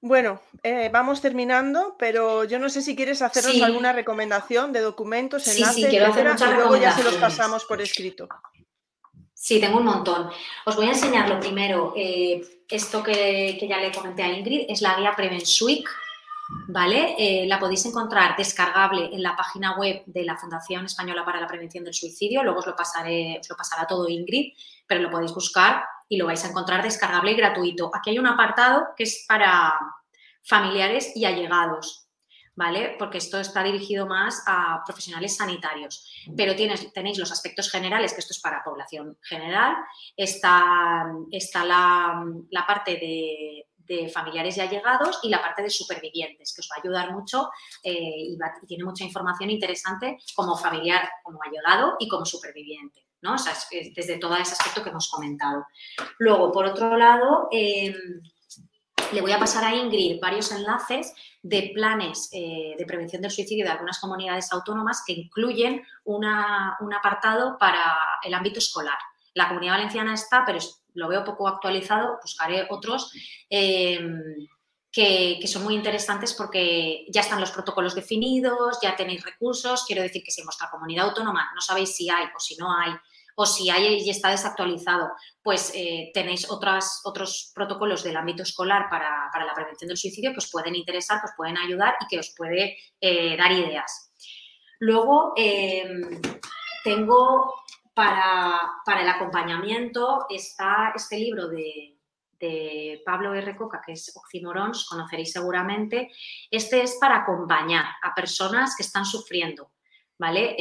Bueno, eh, vamos terminando, pero yo no sé si quieres hacernos alguna recomendación de documentos, enlaces, sí, quiero hacer y luego ya se los pasamos por escrito. Sí, tengo un montón. Os voy a enseñar lo primero. Eh, esto que, ya le comenté a Ingrid es la guía Prevensweek, ¿vale? Eh, la podéis encontrar descargable en la página web de la Fundación Española para la Prevención del Suicidio. Luego os lo, pasaré, os lo pasará todo Ingrid, pero lo podéis buscar y lo vais a encontrar descargable y gratuito. Aquí hay un apartado que es para familiares y allegados, ¿vale? Porque esto está dirigido más a profesionales sanitarios. Pero tienes, tenéis los aspectos generales, que esto es para población general. Está, está la, parte de, familiares y allegados y la parte de supervivientes, que os va a ayudar mucho eh, y, y, tiene mucha información interesante como familiar, como allegado y como superviviente. Desde todo ese aspecto que hemos comentado. Luego, por otro lado, em, le voy a pasar a Ingrid varios enlaces de planes eh, de prevención del suicidio de algunas comunidades autónomas que incluyen un apartado para el ámbito escolar. La comunidad valenciana está, pero lo veo poco actualizado, buscaré otros. Em, que, que, son muy interesantes porque ya están los protocolos definidos, ya tenéis recursos. Quiero decir que si en vuestra comunidad autónoma no sabéis si hay o si no hay o si hay y está desactualizado, pues eh, tenéis otras, otros protocolos del ámbito escolar para, la prevención del suicidio que os pueden interesar, que os pueden ayudar y que os puede eh, dar ideas. Luego, em, tengo para, el acompañamiento está este libro de, Pablo R. Coca, que es Oxymorons, conoceréis seguramente. Este es para acompañar a personas que están sufriendo, ¿vale?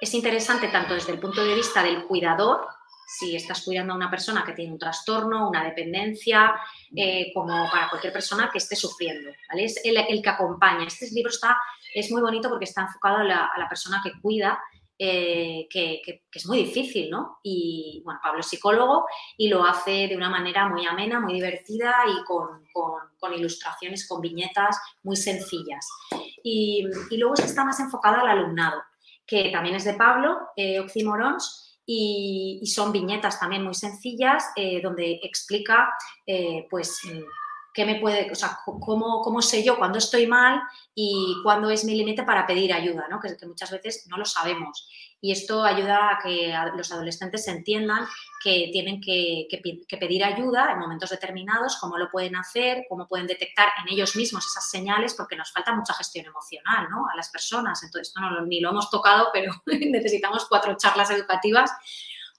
Es interesante tanto desde el punto de vista del cuidador, si estás cuidando a una persona que tiene un trastorno, una dependencia, eh, como para cualquier persona que esté sufriendo. Es el, que acompaña. Este libro está, es muy bonito porque está enfocado a la, persona que cuida, eh, que, es muy difícil, ¿no? Y bueno, Pablo es psicólogo y lo hace de una manera muy amena, muy divertida y con, ilustraciones, con viñetas muy sencillas. Y, y luego está más enfocado al alumnado que también es de Pablo, eh, Oxymorons, y, son viñetas también muy sencillas eh, donde explica eh, pues mm, qué me puede, o sea, cómo, cómo, sé yo cuándo estoy mal y cuándo es mi límite para pedir ayuda, ¿no? que, que muchas veces no lo sabemos y esto ayuda a que los adolescentes entiendan que tienen que, pedir ayuda en momentos determinados, cómo lo pueden hacer, cómo pueden detectar en ellos mismos esas señales, porque nos falta mucha gestión emocional ¿no? a las personas. Entonces, esto no ni lo hemos tocado, pero necesitamos cuatro charlas educativas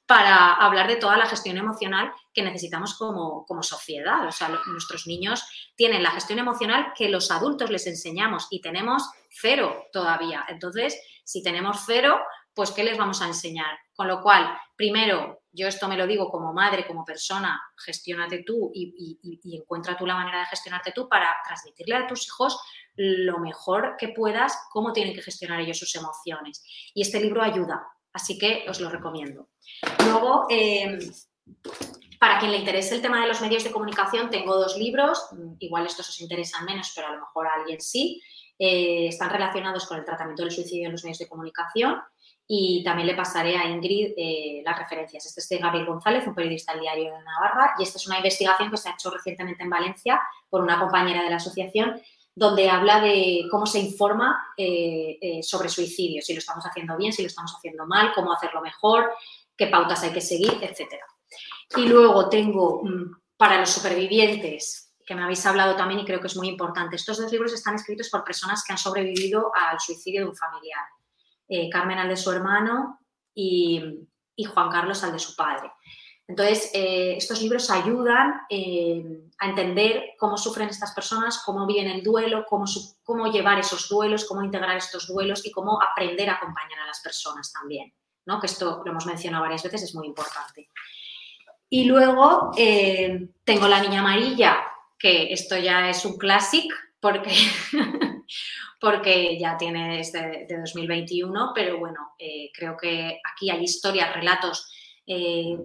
para hablar de toda la gestión emocional que necesitamos como, sociedad. O sea, nuestros niños tienen la gestión emocional que los adultos les enseñamos y tenemos cero todavía. Entonces, si tenemos cero, pues ¿qué les vamos a enseñar? Con lo cual, primero, yo esto me lo digo como madre, como persona, gestiónate tú y, encuentra tú la manera de gestionarte tú para transmitirle a tus hijos lo mejor que puedas, cómo tienen que gestionar ellos sus emociones. Y este libro ayuda, así que os lo recomiendo. Luego, em, para quien le interese el tema de los medios de comunicación, tengo dos libros, igual estos os interesan menos, pero a lo mejor a alguien sí. Eh, están relacionados con el tratamiento del suicidio en los medios de comunicación y también le pasaré a Ingrid eh, las referencias. Este es de Gabriel González, un periodista del Diario de Navarra, y esta es una investigación que se ha hecho recientemente en Valencia por una compañera de la asociación, donde habla de cómo se informa eh, eh, sobre suicidio, si lo estamos haciendo bien, si lo estamos haciendo mal, cómo hacerlo mejor, qué pautas hay que seguir, etc. Y luego tengo mm, para los supervivientes, que me habéis hablado también y creo que es muy importante. Estos dos libros están escritos por personas que han sobrevivido al suicidio de un familiar. Eh, Carmen al de su hermano y, Juan Carlos al de su padre. Entonces, eh, estos libros ayudan eh, a entender cómo sufren estas personas, cómo viven el duelo, cómo, llevar esos duelos, cómo integrar estos duelos y cómo aprender a acompañar a las personas también, ¿no? que esto lo hemos mencionado varias veces, es muy importante. Y luego tengo La Niña Amarilla, que esto ya es un clásico porque porque ya tiene desde de 2021, pero bueno, eh, creo que aquí hay historias, relatos eh,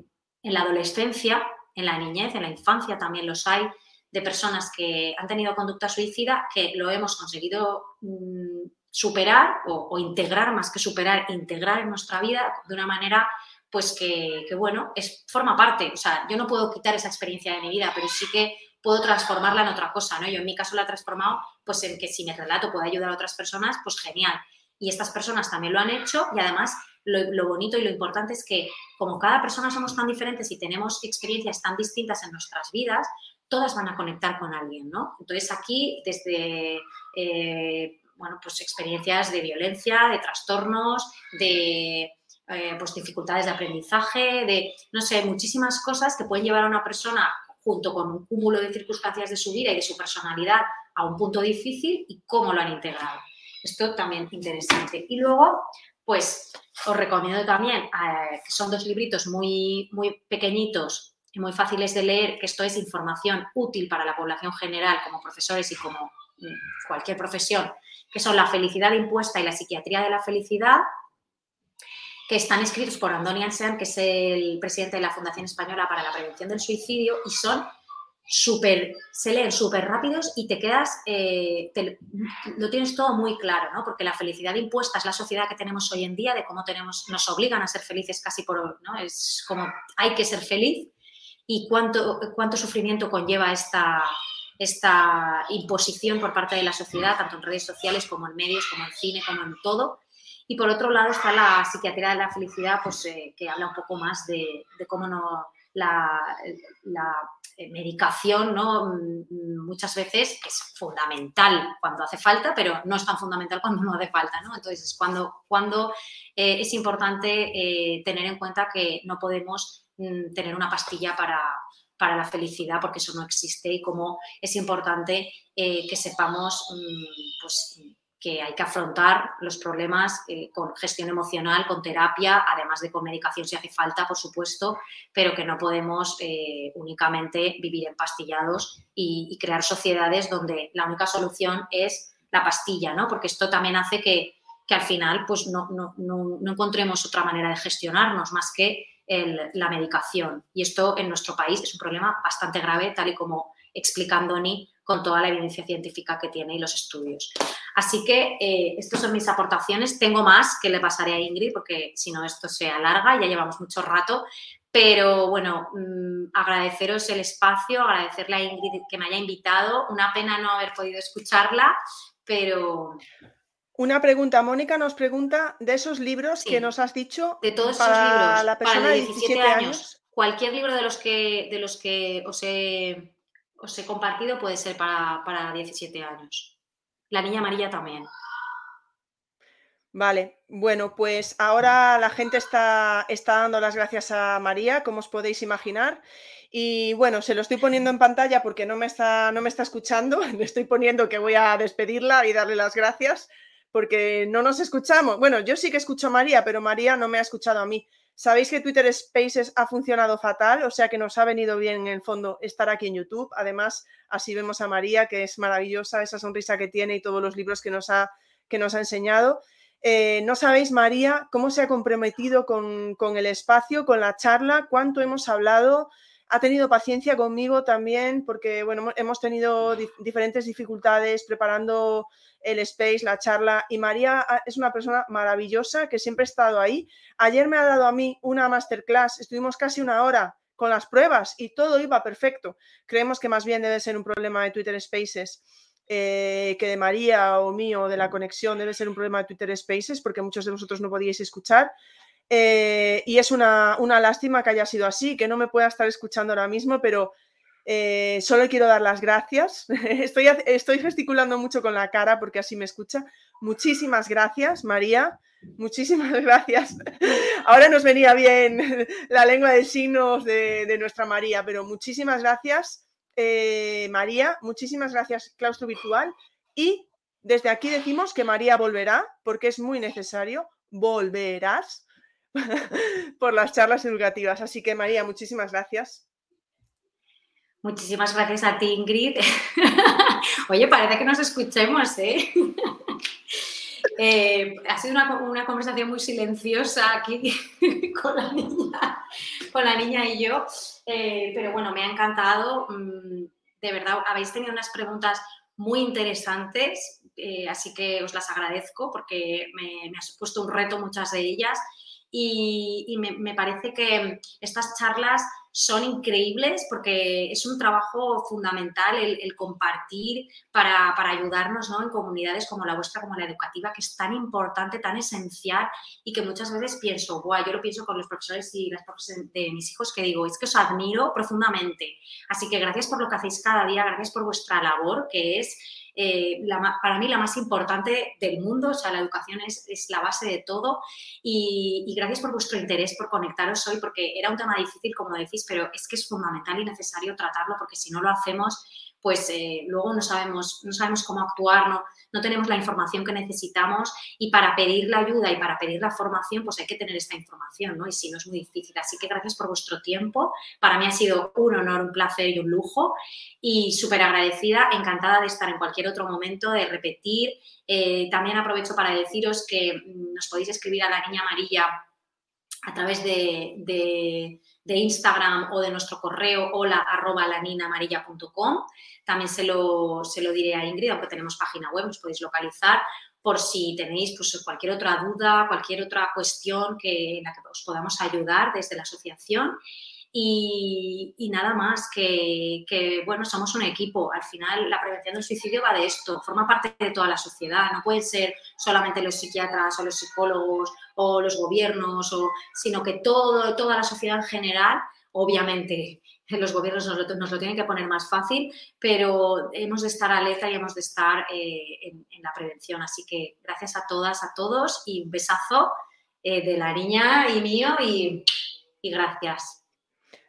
en la adolescencia, en la niñez, en la infancia también los hay, de personas que han tenido conducta suicida que lo hemos conseguido mm, superar o, integrar, más que superar, integrar en nuestra vida de una manera pues que, que, bueno, es, forma parte. O sea, yo no puedo quitar esa experiencia de mi vida, pero sí que puedo transformarla en otra cosa, ¿no? Yo en mi caso la he transformado pues en que si mi relato puede ayudar a otras personas, pues genial. Y estas personas también lo han hecho y además lo, bonito y lo importante es que como cada persona somos tan diferentes y tenemos experiencias tan distintas en nuestras vidas, todas van a conectar con alguien, ¿no? Entonces aquí desde... Eh, bueno, pues experiencias de violencia, de trastornos, de eh, pues dificultades de aprendizaje, de, no sé, muchísimas cosas que pueden llevar a una persona junto con un cúmulo de circunstancias de su vida y de su personalidad a un punto difícil y cómo lo han integrado. Esto también es interesante. Y luego, pues os recomiendo también, eh, que son dos libritos muy, muy pequeñitos y muy fáciles de leer, que esto es información útil para la población general, como profesores y como mm, cualquier profesión, que son La felicidad impuesta y la psiquiatría de la felicidad, que están escritos por Andoni Ansean, que es el presidente de la Fundación Española para la Prevención del Suicidio, y son súper, se leen súper rápidos y te quedas, eh, lo tienes todo muy claro, ¿no? Porque la felicidad impuesta es la sociedad que tenemos hoy en día, de cómo tenemos, nos obligan a ser felices casi por, ¿no? Es como hay que ser feliz y cuánto, cuánto sufrimiento conlleva esta, esta imposición por parte de la sociedad, tanto en redes sociales como en medios, como en cine, como en todo. Y por otro lado está la psiquiatría de la felicidad, pues, eh, que habla un poco más de, cómo no, la, eh, medicación ¿no? Mm, muchas veces es fundamental cuando hace falta, pero no es tan fundamental cuando no hace falta. ¿no? Entonces, es cuando, cuando eh, es importante tener en cuenta que no podemos mm, tener una pastilla para, para la felicidad, porque eso no existe y cómo es importante que sepamos mm, pues, que hay que afrontar los problemas eh, con gestión emocional, con terapia, además de con medicación si hace falta, por supuesto, pero que no podemos eh, únicamente vivir empastillados y, y, crear sociedades donde la única solución es la pastilla, ¿no? Porque esto también hace que, que al final pues no, no, no, no, encontremos otra manera de gestionarnos más que la medicación. Y esto en nuestro país es un problema bastante grave, tal y como explicando Ni con toda la evidencia científica que tiene y los estudios. Así que eh, estas son mis aportaciones. Tengo más que le pasaré a Ingrid porque si no esto se alarga, ya llevamos mucho rato. Pero bueno, mm, agradeceros el espacio, agradecerle a Ingrid que me haya invitado. Una pena no haber podido escucharla, pero... Una pregunta, Mónica nos pregunta de esos libros que nos has dicho. De todos esos libros, la persona de 17, años, Cualquier libro de los que, de los que os he os he compartido puede ser para, para 17 años. La niña amarilla también. Vale, bueno, pues ahora la gente está, está, dando las gracias a María, como os podéis imaginar. Y bueno, se lo estoy poniendo en pantalla porque no me está, no me está escuchando. Le estoy poniendo que voy a despedirla y darle las gracias porque no nos escuchamos. Bueno, yo sí que escucho a María, pero María no me ha escuchado a mí. Sabéis que Twitter Spaces ha funcionado fatal, o sea que nos ha venido bien en el fondo estar aquí en YouTube. Además, así vemos a María, que es maravillosa, esa sonrisa que tiene y todos los libros que nos ha, que nos ha enseñado. Eh, no sabéis, María, cómo se ha comprometido con, con el espacio, con la charla, cuánto hemos hablado ha tenido paciencia conmigo también porque, bueno, hemos tenido diferentes dificultades preparando el space, la charla, y María es una persona maravillosa que siempre ha estado ahí. Ayer me ha dado a mí una masterclass, estuvimos casi una hora con las pruebas y todo iba perfecto. Creemos que más bien debe ser un problema de Twitter Spaces. Eh, que de María o mío, de la conexión, debe ser un problema de Twitter Spaces, porque muchos de vosotros no podíais escuchar. Eh, y es una, lástima que haya sido así, que no me pueda estar escuchando ahora mismo, pero Eh, solo quiero dar las gracias. Estoy, estoy gesticulando mucho con la cara porque así me escucha. Muchísimas gracias, María. Muchísimas gracias. Ahora nos venía bien la lengua de signos de, nuestra María, pero muchísimas gracias, eh, María. Muchísimas gracias, Claustro Virtual. Y desde aquí decimos que María volverá, porque es muy necesario. Volverás por las charlas educativas. Así que, María, muchísimas gracias. Muchísimas gracias a ti, Ingrid. Oye, parece que nos escuchemos, ¿eh? eh ha sido una, conversación muy silenciosa aquí con la niña, y yo, eh, pero bueno, me ha encantado. Mm, de verdad, habéis tenido unas preguntas muy interesantes, eh, así que os las agradezco porque me, me ha supuesto un reto muchas de ellas y, me, parece que estas charlas son increíbles porque es un trabajo fundamental el, compartir para, ayudarnos ¿no? en comunidades como la vuestra, como la educativa, que es tan importante, tan esencial y que muchas veces pienso, Buah, yo lo pienso con los profesores y las profesores de mis hijos, que digo, es que os admiro profundamente. Así que gracias por lo que hacéis cada día, gracias por vuestra labor, que es eh, para mí la más importante del mundo, o sea, la educación es, la base de todo. Y, gracias por vuestro interés, por conectaros hoy, porque era un tema difícil, como decís, pero es que es fundamental y necesario tratarlo porque si no lo hacemos, pues eh, luego no sabemos, no sabemos cómo actuar, no, no tenemos la información que necesitamos y para pedir la ayuda y para pedir la formación, pues hay que tener esta información, ¿no? Y si no es muy difícil. Así que gracias por vuestro tiempo. Para mí ha sido un honor, un placer y un lujo y súper agradecida, encantada de estar en cualquier otro momento, de repetir. Eh, también aprovecho para deciros que mm, nos podéis escribir a la niña amarilla a través de, de, Instagram o de nuestro correo hola arroba laninamarilla.com. También se lo, se lo diré a Ingrid, aunque tenemos página web, nos podéis localizar por si tenéis pues, cualquier otra duda, cualquier otra cuestión que, en la que os podamos ayudar desde la asociación. Y, nada más, que, bueno, somos un equipo. Al final, la prevención del suicidio va de esto, forma parte de toda la sociedad. No pueden ser solamente los psiquiatras o los psicólogos o los gobiernos, o, sino que todo, toda la sociedad en general, obviamente, los gobiernos nos lo, tienen que poner más fácil, pero hemos de estar alerta y hemos de estar eh, en, la prevención. Así que gracias a todas, a todos y un besazo eh, de la niña y mío y gracias.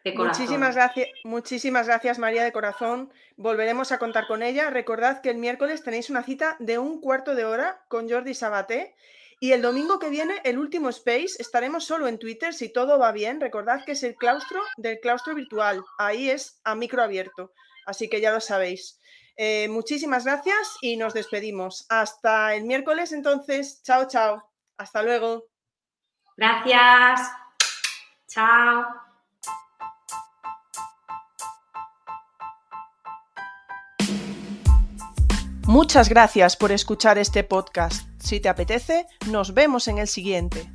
Muchísimas gracias, muchísimas gracias María de corazón. Volveremos a contar con ella. Recordad que el miércoles tenéis una cita de un cuarto de hora con Jordi Sabaté. Y el domingo que viene, el último space, estaremos solo en Twitter si todo va bien. Recordad que es el claustro del claustro virtual. Ahí es a micro abierto. Así que ya lo sabéis. Eh, muchísimas gracias y nos despedimos. Hasta el miércoles entonces. Chao, chao. Hasta luego. Gracias. Chao. Muchas gracias por escuchar este podcast. Si te apetece, nos vemos en el siguiente.